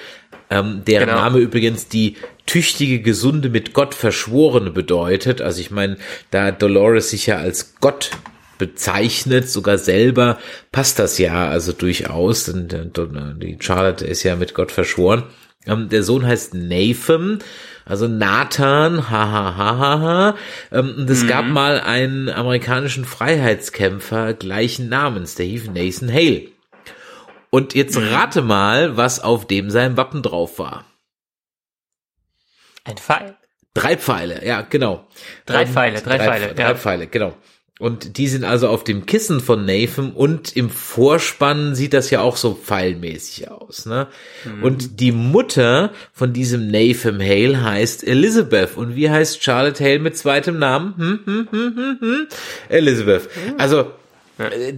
ähm, deren genau. Name übrigens die tüchtige, gesunde, mit Gott verschworene bedeutet. Also ich meine, da Dolores sich ja als Gott bezeichnet, sogar selber, passt das ja also durchaus. Denn die Charlotte ist ja mit Gott verschworen. Ähm, der Sohn heißt Nathan, also Nathan, hahaha. Ha, ha, ha. Ähm, und es mhm. gab mal einen amerikanischen Freiheitskämpfer gleichen Namens, der hieß Nathan Hale. Und jetzt mhm. rate mal, was auf dem sein Wappen drauf war. Ein Pfeil. Drei Pfeile, ja, genau. Drei Pfeile, drei, drei Pfeile. Drei ja. Pfeile, genau. Und die sind also auf dem Kissen von Nathan und im Vorspann sieht das ja auch so pfeilmäßig aus, ne? Mhm. Und die Mutter von diesem Nathan Hale heißt Elizabeth. Und wie heißt Charlotte Hale mit zweitem Namen? Hm, hm, hm, hm, hm. Elizabeth. Mhm. Also,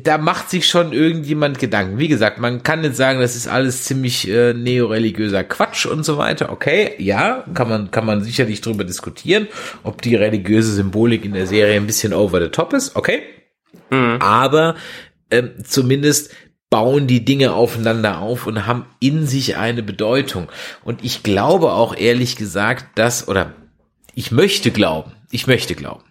da macht sich schon irgendjemand Gedanken. Wie gesagt, man kann jetzt sagen, das ist alles ziemlich äh, neoreligiöser Quatsch und so weiter. Okay, ja, kann man, kann man sicherlich drüber diskutieren, ob die religiöse Symbolik in der Serie ein bisschen over the top ist. Okay. Mhm. Aber äh, zumindest bauen die Dinge aufeinander auf und haben in sich eine Bedeutung. Und ich glaube auch ehrlich gesagt, dass, oder ich möchte glauben, ich möchte glauben,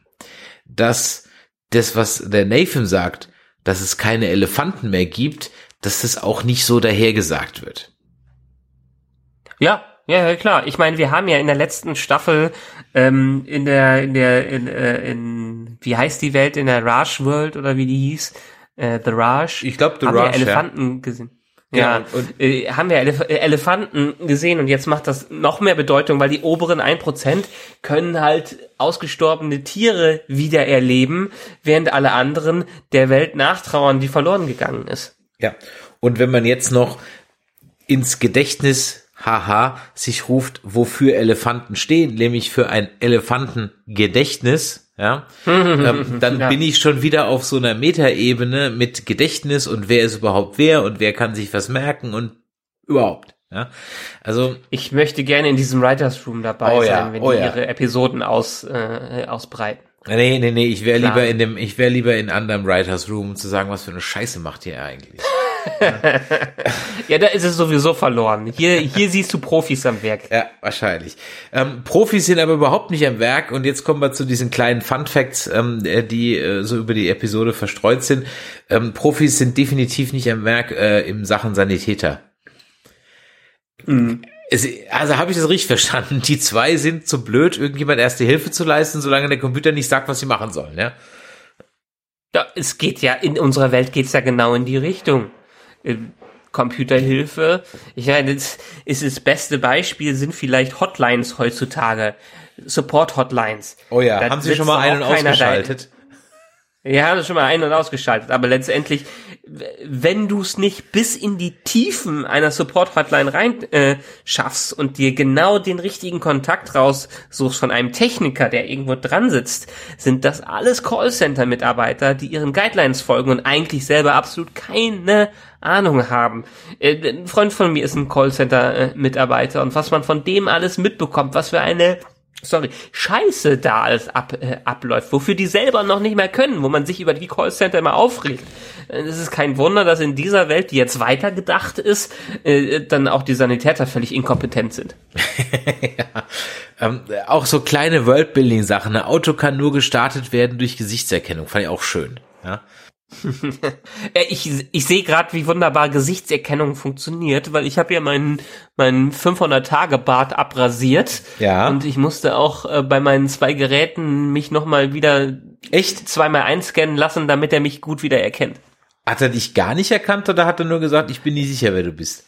dass das, was der Nathan sagt, dass es keine Elefanten mehr gibt, dass das auch nicht so dahergesagt wird. Ja, ja, klar. Ich meine, wir haben ja in der letzten Staffel ähm, in der in der in, äh, in wie heißt die Welt in der Raj World oder wie die hieß äh, The Raj. Ich glaube The haben Raj. Wir Elefanten ja. gesehen. Ja, und, äh, haben wir Elef äh, Elefanten gesehen und jetzt macht das noch mehr Bedeutung, weil die oberen ein Prozent können halt ausgestorbene Tiere wieder erleben, während alle anderen der Welt nachtrauern, die verloren gegangen ist. Ja, und wenn man jetzt noch ins Gedächtnis, haha, sich ruft, wofür Elefanten stehen, nämlich für ein Elefantengedächtnis, ja, ähm, dann ja. bin ich schon wieder auf so einer Metaebene mit Gedächtnis und wer ist überhaupt wer und wer kann sich was merken und überhaupt. Ja, also ich möchte gerne in diesem Writers Room dabei oh, sein, ja, wenn oh, die ja. ihre Episoden aus äh, ausbreiten. Nee, nee, nee, ich wäre lieber in dem, ich wäre lieber in anderem Writers Room, um zu sagen, was für eine Scheiße macht ihr eigentlich. ja, da ist es sowieso verloren. Hier, hier siehst du Profis am Werk. Ja, wahrscheinlich. Ähm, Profis sind aber überhaupt nicht am Werk und jetzt kommen wir zu diesen kleinen Fun Facts, ähm, die äh, so über die Episode verstreut sind. Ähm, Profis sind definitiv nicht am Werk äh, im Sachen Sanitäter. Mhm. Es, also habe ich das richtig verstanden? Die zwei sind zu blöd, irgendjemand erste Hilfe zu leisten, solange der Computer nicht sagt, was sie machen sollen, ja? Ja, es geht ja, in unserer Welt geht's ja genau in die Richtung. Computerhilfe. Ich meine, das ist das beste Beispiel, sind vielleicht Hotlines heutzutage. Support-Hotlines. Oh ja, da haben Sie schon mal einen ausgeschaltet? Ja, das schon mal ein- und ausgeschaltet, aber letztendlich, wenn du es nicht bis in die Tiefen einer Support-Hotline rein äh, schaffst und dir genau den richtigen Kontakt raussuchst von einem Techniker, der irgendwo dran sitzt, sind das alles Callcenter-Mitarbeiter, die ihren Guidelines folgen und eigentlich selber absolut keine Ahnung haben. Äh, ein Freund von mir ist ein Callcenter-Mitarbeiter und was man von dem alles mitbekommt, was für eine sorry, Scheiße da alles ab, äh, abläuft, wofür die selber noch nicht mehr können, wo man sich über die Callcenter immer aufregt. Äh, Es ist kein Wunder, dass in dieser Welt, die jetzt weitergedacht ist, äh, dann auch die Sanitäter völlig inkompetent sind. ja. ähm, auch so kleine Worldbuilding-Sachen. Ein Auto kann nur gestartet werden durch Gesichtserkennung. Fand ich auch schön. Ja. Äh, ich ich sehe gerade, wie wunderbar Gesichtserkennung funktioniert, weil ich habe ja meinen meinen 500 Tage Bart abrasiert Ja. und ich musste auch äh, bei meinen zwei Geräten mich noch mal wieder Echt? zweimal einscannen lassen, damit er mich gut wieder erkennt. Hat er dich gar nicht erkannt oder hat er nur gesagt, ich bin nicht sicher, wer du bist?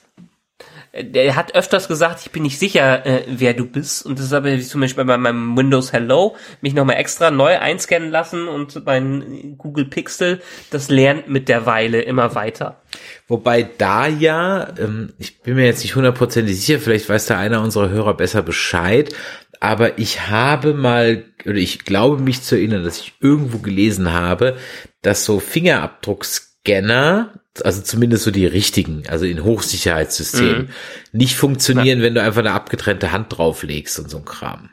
Der hat öfters gesagt, ich bin nicht sicher, äh, wer du bist. Und das habe ich zum Beispiel bei meinem Windows Hello mich nochmal extra neu einscannen lassen und mein Google Pixel, das lernt mit der Weile immer weiter. Wobei da ja, ähm, ich bin mir jetzt nicht hundertprozentig sicher, vielleicht weiß da einer unserer Hörer besser Bescheid, aber ich habe mal, oder ich glaube mich zu erinnern, dass ich irgendwo gelesen habe, dass so Fingerabdruckscanner, also zumindest so die richtigen, also in Hochsicherheitssystemen, nicht funktionieren, wenn du einfach eine abgetrennte Hand drauflegst und so ein Kram.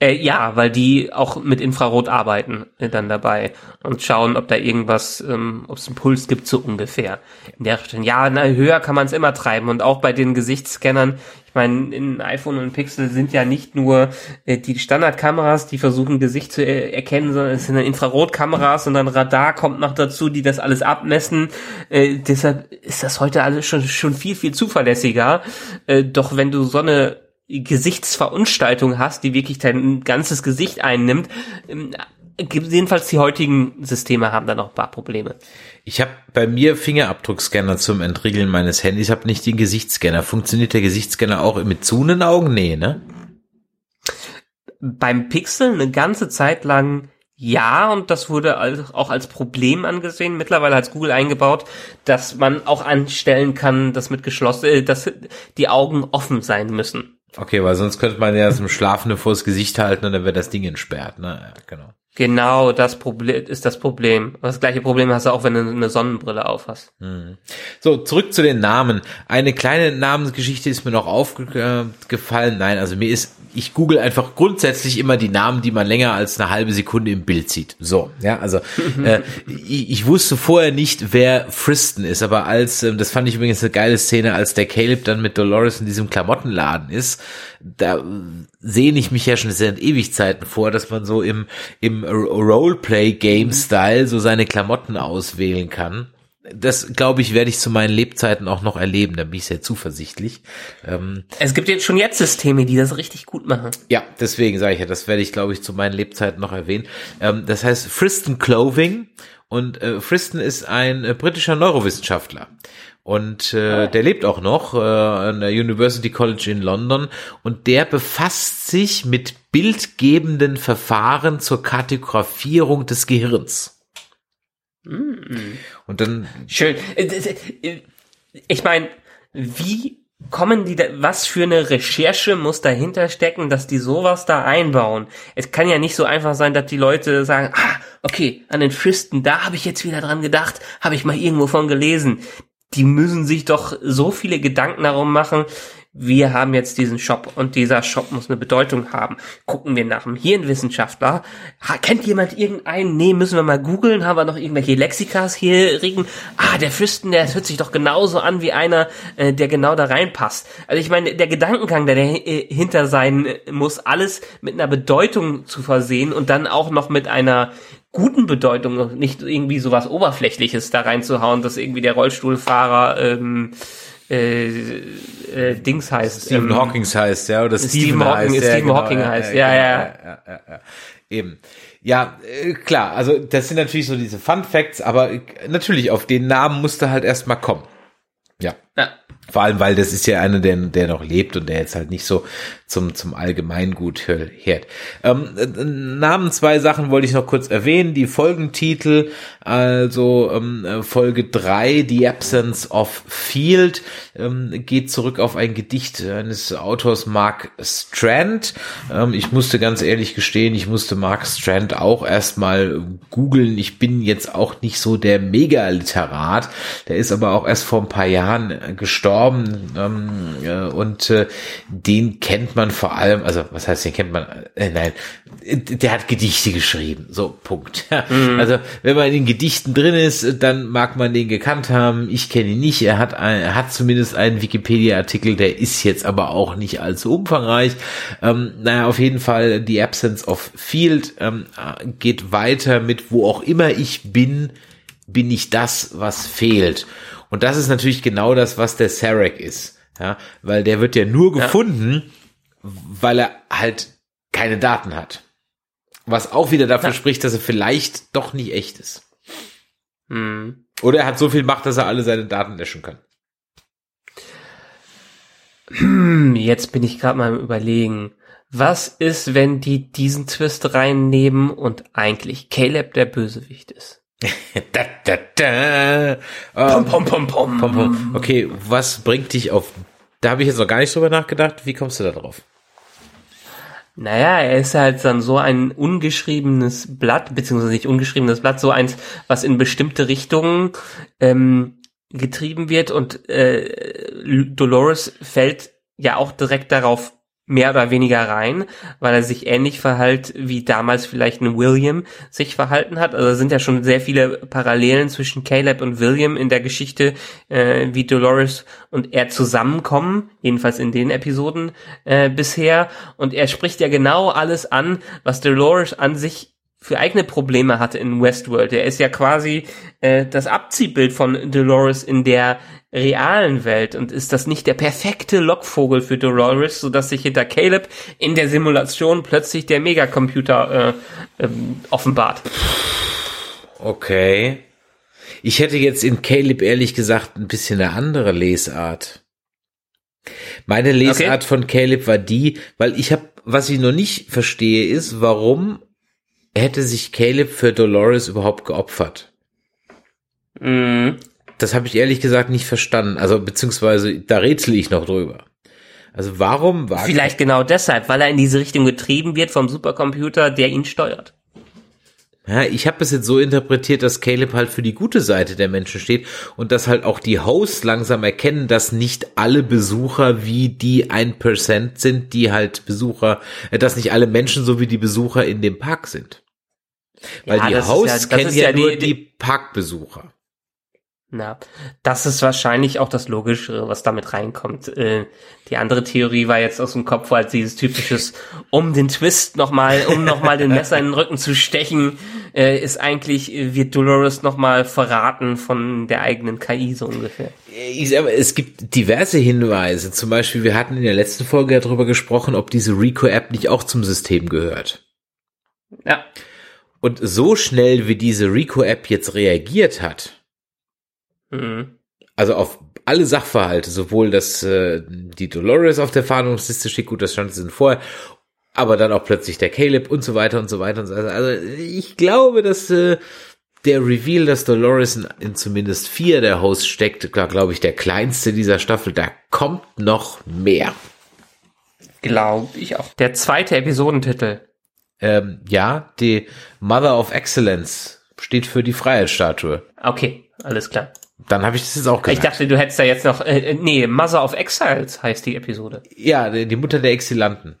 Äh, ja, weil die auch mit Infrarot arbeiten äh, dann dabei und schauen, ob da irgendwas, ähm, ob es einen Puls gibt, so ungefähr. In der Richtung. Ja, na, höher kann man es immer treiben und auch bei den Gesichtsscannern. Ich meine, in iPhone und Pixel sind ja nicht nur äh, die Standardkameras, die versuchen Gesicht zu äh, erkennen, sondern es sind dann Infrarotkameras und dann Radar kommt noch dazu, die das alles abmessen. Äh, deshalb ist das heute alles schon schon viel viel zuverlässiger. Äh, doch wenn du so eine Gesichtsverunstaltung hast, die wirklich dein ganzes Gesicht einnimmt, ähm, jedenfalls die heutigen Systeme haben da noch ein paar Probleme. Ich habe bei mir Fingerabdruckscanner zum Entriegeln meines Handys, habe nicht den Gesichtsscanner. Funktioniert der Gesichtsscanner auch mit zunen Augen? Nee, ne? Beim Pixel eine ganze Zeit lang ja, und das wurde auch als Problem angesehen. Mittlerweile hat Google eingebaut, dass man auch anstellen kann, dass mit geschlossen, äh, dass die Augen offen sein müssen. Okay, weil sonst könnte man ja das im Schlafende vors Gesicht halten und dann wäre das Ding entsperrt, ne? Ja, genau. Genau, das Problem ist das Problem. Das gleiche Problem hast du auch, wenn du eine Sonnenbrille auf hast. So, zurück zu den Namen. Eine kleine Namensgeschichte ist mir noch aufgefallen. Nein, also mir ist, ich google einfach grundsätzlich immer die Namen, die man länger als eine halbe Sekunde im Bild sieht. So, ja, also äh, ich, ich wusste vorher nicht, wer Friston ist, aber als, ähm, das fand ich übrigens eine geile Szene, als der Caleb dann mit Dolores in diesem Klamottenladen ist, da äh, sehne ich mich ja schon seit Ewigzeiten vor, dass man so im, im Roleplay-Game-Style so seine Klamotten auswählen kann das glaube ich, werde ich zu meinen Lebzeiten auch noch erleben. Da bin ich sehr zuversichtlich. Ähm, Es gibt jetzt schon jetzt Systeme, die das richtig gut machen. ja, deswegen sage ich ja, das werde ich, glaube ich, zu meinen Lebzeiten noch erwähnen. Ähm, das heißt Friston Clothing und äh, Friston ist ein äh, britischer Neurowissenschaftler. Und äh, der lebt auch noch äh, an der University College in London und der befasst sich mit bildgebenden Verfahren zur Kartografierung des Gehirns. Und dann Schön. Äh, äh, Ich meine, wie kommen die da, was für eine Recherche muss dahinter stecken, dass die sowas da einbauen? Es kann ja nicht so einfach sein, dass die Leute sagen, ah, okay, an den Fristen, da habe ich jetzt wieder dran gedacht, habe ich mal irgendwo von gelesen. Die müssen sich doch so viele Gedanken darum machen, wir haben jetzt diesen Shop und dieser Shop muss eine Bedeutung haben. Gucken wir nach einem Hirnwissenschaftler. Ha, kennt jemand irgendeinen? Nee, müssen wir mal googeln. Haben wir noch irgendwelche Lexikas hier regen? Ah, der Fürsten, der hört sich doch genauso an wie einer, äh, der genau da reinpasst. Also ich meine, der Gedankengang, der dahinter sein muss, alles mit einer Bedeutung zu versehen und dann auch noch mit einer guten Bedeutung, nicht irgendwie sowas Oberflächliches da reinzuhauen, dass irgendwie der Rollstuhlfahrer ähm, äh, äh, Dings heißt. Stephen ähm, Hawkings heißt, ja, oder Stephen Stephen Hawking- heißt, ja, Stephen genau, Hawking heißt, genau, ja, ja. ja, ja, ja. Eben. Ja, äh, klar, also das sind natürlich so diese Fun Facts, aber natürlich auf den Namen musste halt erstmal kommen. Ja. Ja. Vor allem, weil das ist ja einer, der, der noch lebt und der jetzt halt nicht so zum, zum Allgemeingut hört. Ähm, äh, Namen zwei Sachen wollte ich noch kurz erwähnen. Die Folgentitel, also ähm, äh, Folge drei, The Absence of Field, ähm, geht zurück auf ein Gedicht eines Autors Mark Strand. Ähm, ich musste ganz ehrlich gestehen, ich musste Mark Strand auch erstmal googeln. Ich bin jetzt auch nicht so der Megaliterat. Der ist aber auch erst vor ein paar Jahren gestorben ähm, äh, und äh, den kennt man vor allem, also was heißt, den kennt man, äh, nein, der hat Gedichte geschrieben, so Punkt. Mhm. Also wenn man in den Gedichten drin ist, dann mag man den gekannt haben. Ich kenne ihn nicht. Er hat, ein, er hat zumindest einen Wikipedia-Artikel, der ist jetzt aber auch nicht allzu umfangreich. Ähm, naja, auf jeden Fall, The Absence of Field ähm, geht weiter mit, wo auch immer ich bin, bin ich das, was fehlt. Und das ist natürlich genau das, was der Sarek ist. Ja, weil der wird ja nur gefunden, ja weil er halt keine Daten hat. Was auch wieder dafür ja. spricht, dass er vielleicht doch nicht echt ist. Hm. Oder er hat so viel Macht, dass er alle seine Daten löschen kann. Hm, jetzt bin ich gerade mal im Überlegen. Was ist, wenn die diesen Twist reinnehmen und eigentlich Caleb der Bösewicht ist? Da, da, da. Um, pom, pom, pom, pom. Okay, was bringt dich auf... Da habe ich jetzt noch gar nicht drüber nachgedacht. Wie kommst du da drauf? Naja, er ist halt dann so ein ungeschriebenes Blatt, beziehungsweise nicht ungeschriebenes Blatt, so eins, was in bestimmte Richtungen ähm, getrieben wird und äh, Dolores fällt ja auch direkt darauf mehr oder weniger rein, weil er sich ähnlich verhält, wie damals vielleicht ein William sich verhalten hat. Also sind ja schon sehr viele Parallelen zwischen Caleb und William in der Geschichte, äh, wie Dolores und er zusammenkommen, jedenfalls in den Episoden äh, bisher. Und er spricht ja genau alles an, was Dolores an sich für eigene Probleme hatte in Westworld. Er ist ja quasi äh, das Abziehbild von Dolores in der realen Welt und ist das nicht der perfekte Lockvogel für Dolores, sodass sich hinter Caleb in der Simulation plötzlich der Megacomputer äh, ähm, offenbart. Okay. Ich hätte jetzt in Caleb ehrlich gesagt ein bisschen eine andere Lesart. Meine Lesart okay. von Caleb war die, weil ich habe, was ich noch nicht verstehe, ist, warum hätte sich Caleb für Dolores überhaupt geopfert? Mhm. Das habe ich ehrlich gesagt nicht verstanden. Also beziehungsweise da rätsel ich noch drüber. Also warum war Vielleicht genau deshalb, weil er in diese Richtung getrieben wird vom Supercomputer, der ihn steuert. Ja, ich habe es jetzt so interpretiert, dass Caleb halt für die gute Seite der Menschen steht und dass halt auch die Hosts langsam erkennen, dass nicht alle Besucher wie die ein Percent sind, die halt Besucher, äh, dass nicht alle Menschen so wie die Besucher in dem Park sind. Weil ja, die Hosts ja, kennen ja, ja, nur die, die Parkbesucher. Na, das ist wahrscheinlich auch das Logischere, was damit reinkommt. Äh, die andere Theorie war jetzt aus dem Kopf als dieses typisches, um den Twist nochmal, um nochmal den Messer in den Rücken zu stechen, äh, ist eigentlich, äh, wird Dolores nochmal verraten von der eigenen KI so ungefähr. Ich sag, es gibt diverse Hinweise. Zum Beispiel, wir hatten in der letzten Folge darüber gesprochen, ob diese Rico-App nicht auch zum System gehört. Ja. Und so schnell, wie diese Rico-App jetzt reagiert hat, Mhm. Also auf alle Sachverhalte, sowohl dass äh, die Dolores auf der Fahndungsliste steht, gut, das stand sie vorher, aber dann auch plötzlich der Caleb und so weiter und so weiter und so weiter. Also ich glaube, dass äh, der Reveal, dass Dolores in, in zumindest vier der Hosts steckt, glaube ich, der kleinste dieser Staffel, da kommt noch mehr. Glaube ich auch. Der zweite Episodentitel. Ähm, ja, die Mother of Excellence steht für die Freiheitsstatue. Okay, alles klar. Dann habe ich das jetzt auch gesagt. Ich dachte, du hättest da jetzt noch, äh, äh, nee, Mother of Exiles heißt die Episode. Ja, die Mutter der Exilanten.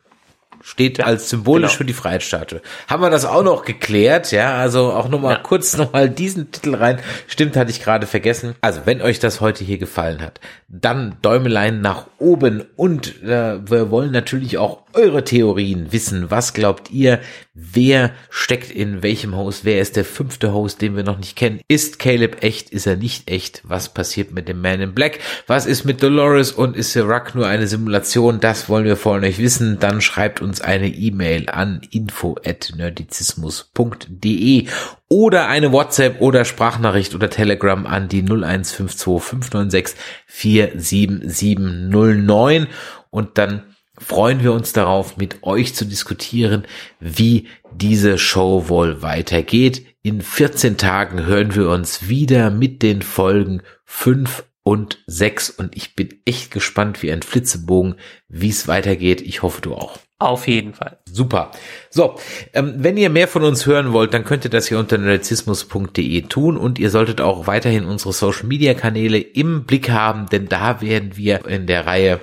Steht ja, als symbolisch genau. für die Freiheitsstatue. Haben wir das auch noch geklärt, ja? Also auch nochmal ja. kurz nochmal diesen Titel rein. Stimmt, hatte ich gerade vergessen. Also, wenn euch das heute hier gefallen hat, dann Däumelein nach oben und äh, wir wollen natürlich auch eure Theorien wissen. Was glaubt ihr? Wer steckt in welchem Host? Wer ist der fünfte Host, den wir noch nicht kennen? Ist Caleb echt? Ist er nicht echt? Was passiert mit dem Man in Black? Was ist mit Dolores und ist Sirac nur eine Simulation? Das wollen wir von euch wissen. Dann schreibt uns eine E-Mail an info@nerdizismus.de oder eine WhatsApp oder Sprachnachricht oder Telegram an die 0152 596 47709 und dann freuen wir uns darauf, mit euch zu diskutieren, wie diese Show wohl weitergeht. In 14 Tagen hören wir uns wieder mit den Folgen 5 und 6 und ich bin echt gespannt wie ein Flitzebogen, wie es weitergeht. Ich hoffe, du auch. Auf jeden Fall. Super. So, ähm, wenn ihr mehr von uns hören wollt, dann könnt ihr das hier unter nerdizismus.de tun und ihr solltet auch weiterhin unsere Social Media Kanäle im Blick haben, denn da werden wir in der Reihe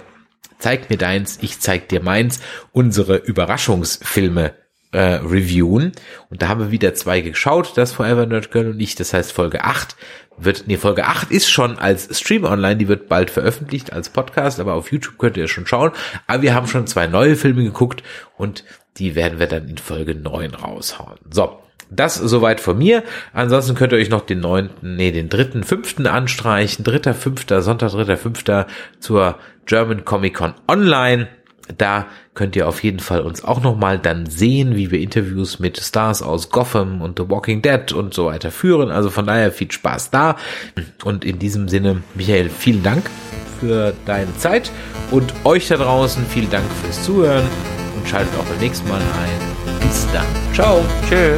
zeig mir deins, ich zeig dir meins, unsere Überraschungsfilme äh, reviewen. Und da haben wir wieder zwei geschaut, das Forever Nerd Girl und ich. Das heißt, Folge 8 wird, nee, Folge 8 ist schon als Stream online, die wird bald veröffentlicht als Podcast, aber auf YouTube könnt ihr schon schauen. Aber wir haben schon zwei neue Filme geguckt und die werden wir dann in Folge 9 raushauen. So. Das soweit von mir. Ansonsten könnt ihr euch noch den neunten, nee, den dritten, fünften anstreichen. Dritter, fünfter, Sonntag, dritter, fünfter zur German Comic Con Online. Da könnt ihr auf jeden Fall uns auch nochmal dann sehen, wie wir Interviews mit Stars aus Gotham und The Walking Dead und so weiter führen. Also von daher viel Spaß da. Und in diesem Sinne, Michael, vielen Dank für deine Zeit und euch da draußen vielen Dank fürs Zuhören und schaltet auch beim nächsten Mal ein. Bis dann. Ciao. Tschö.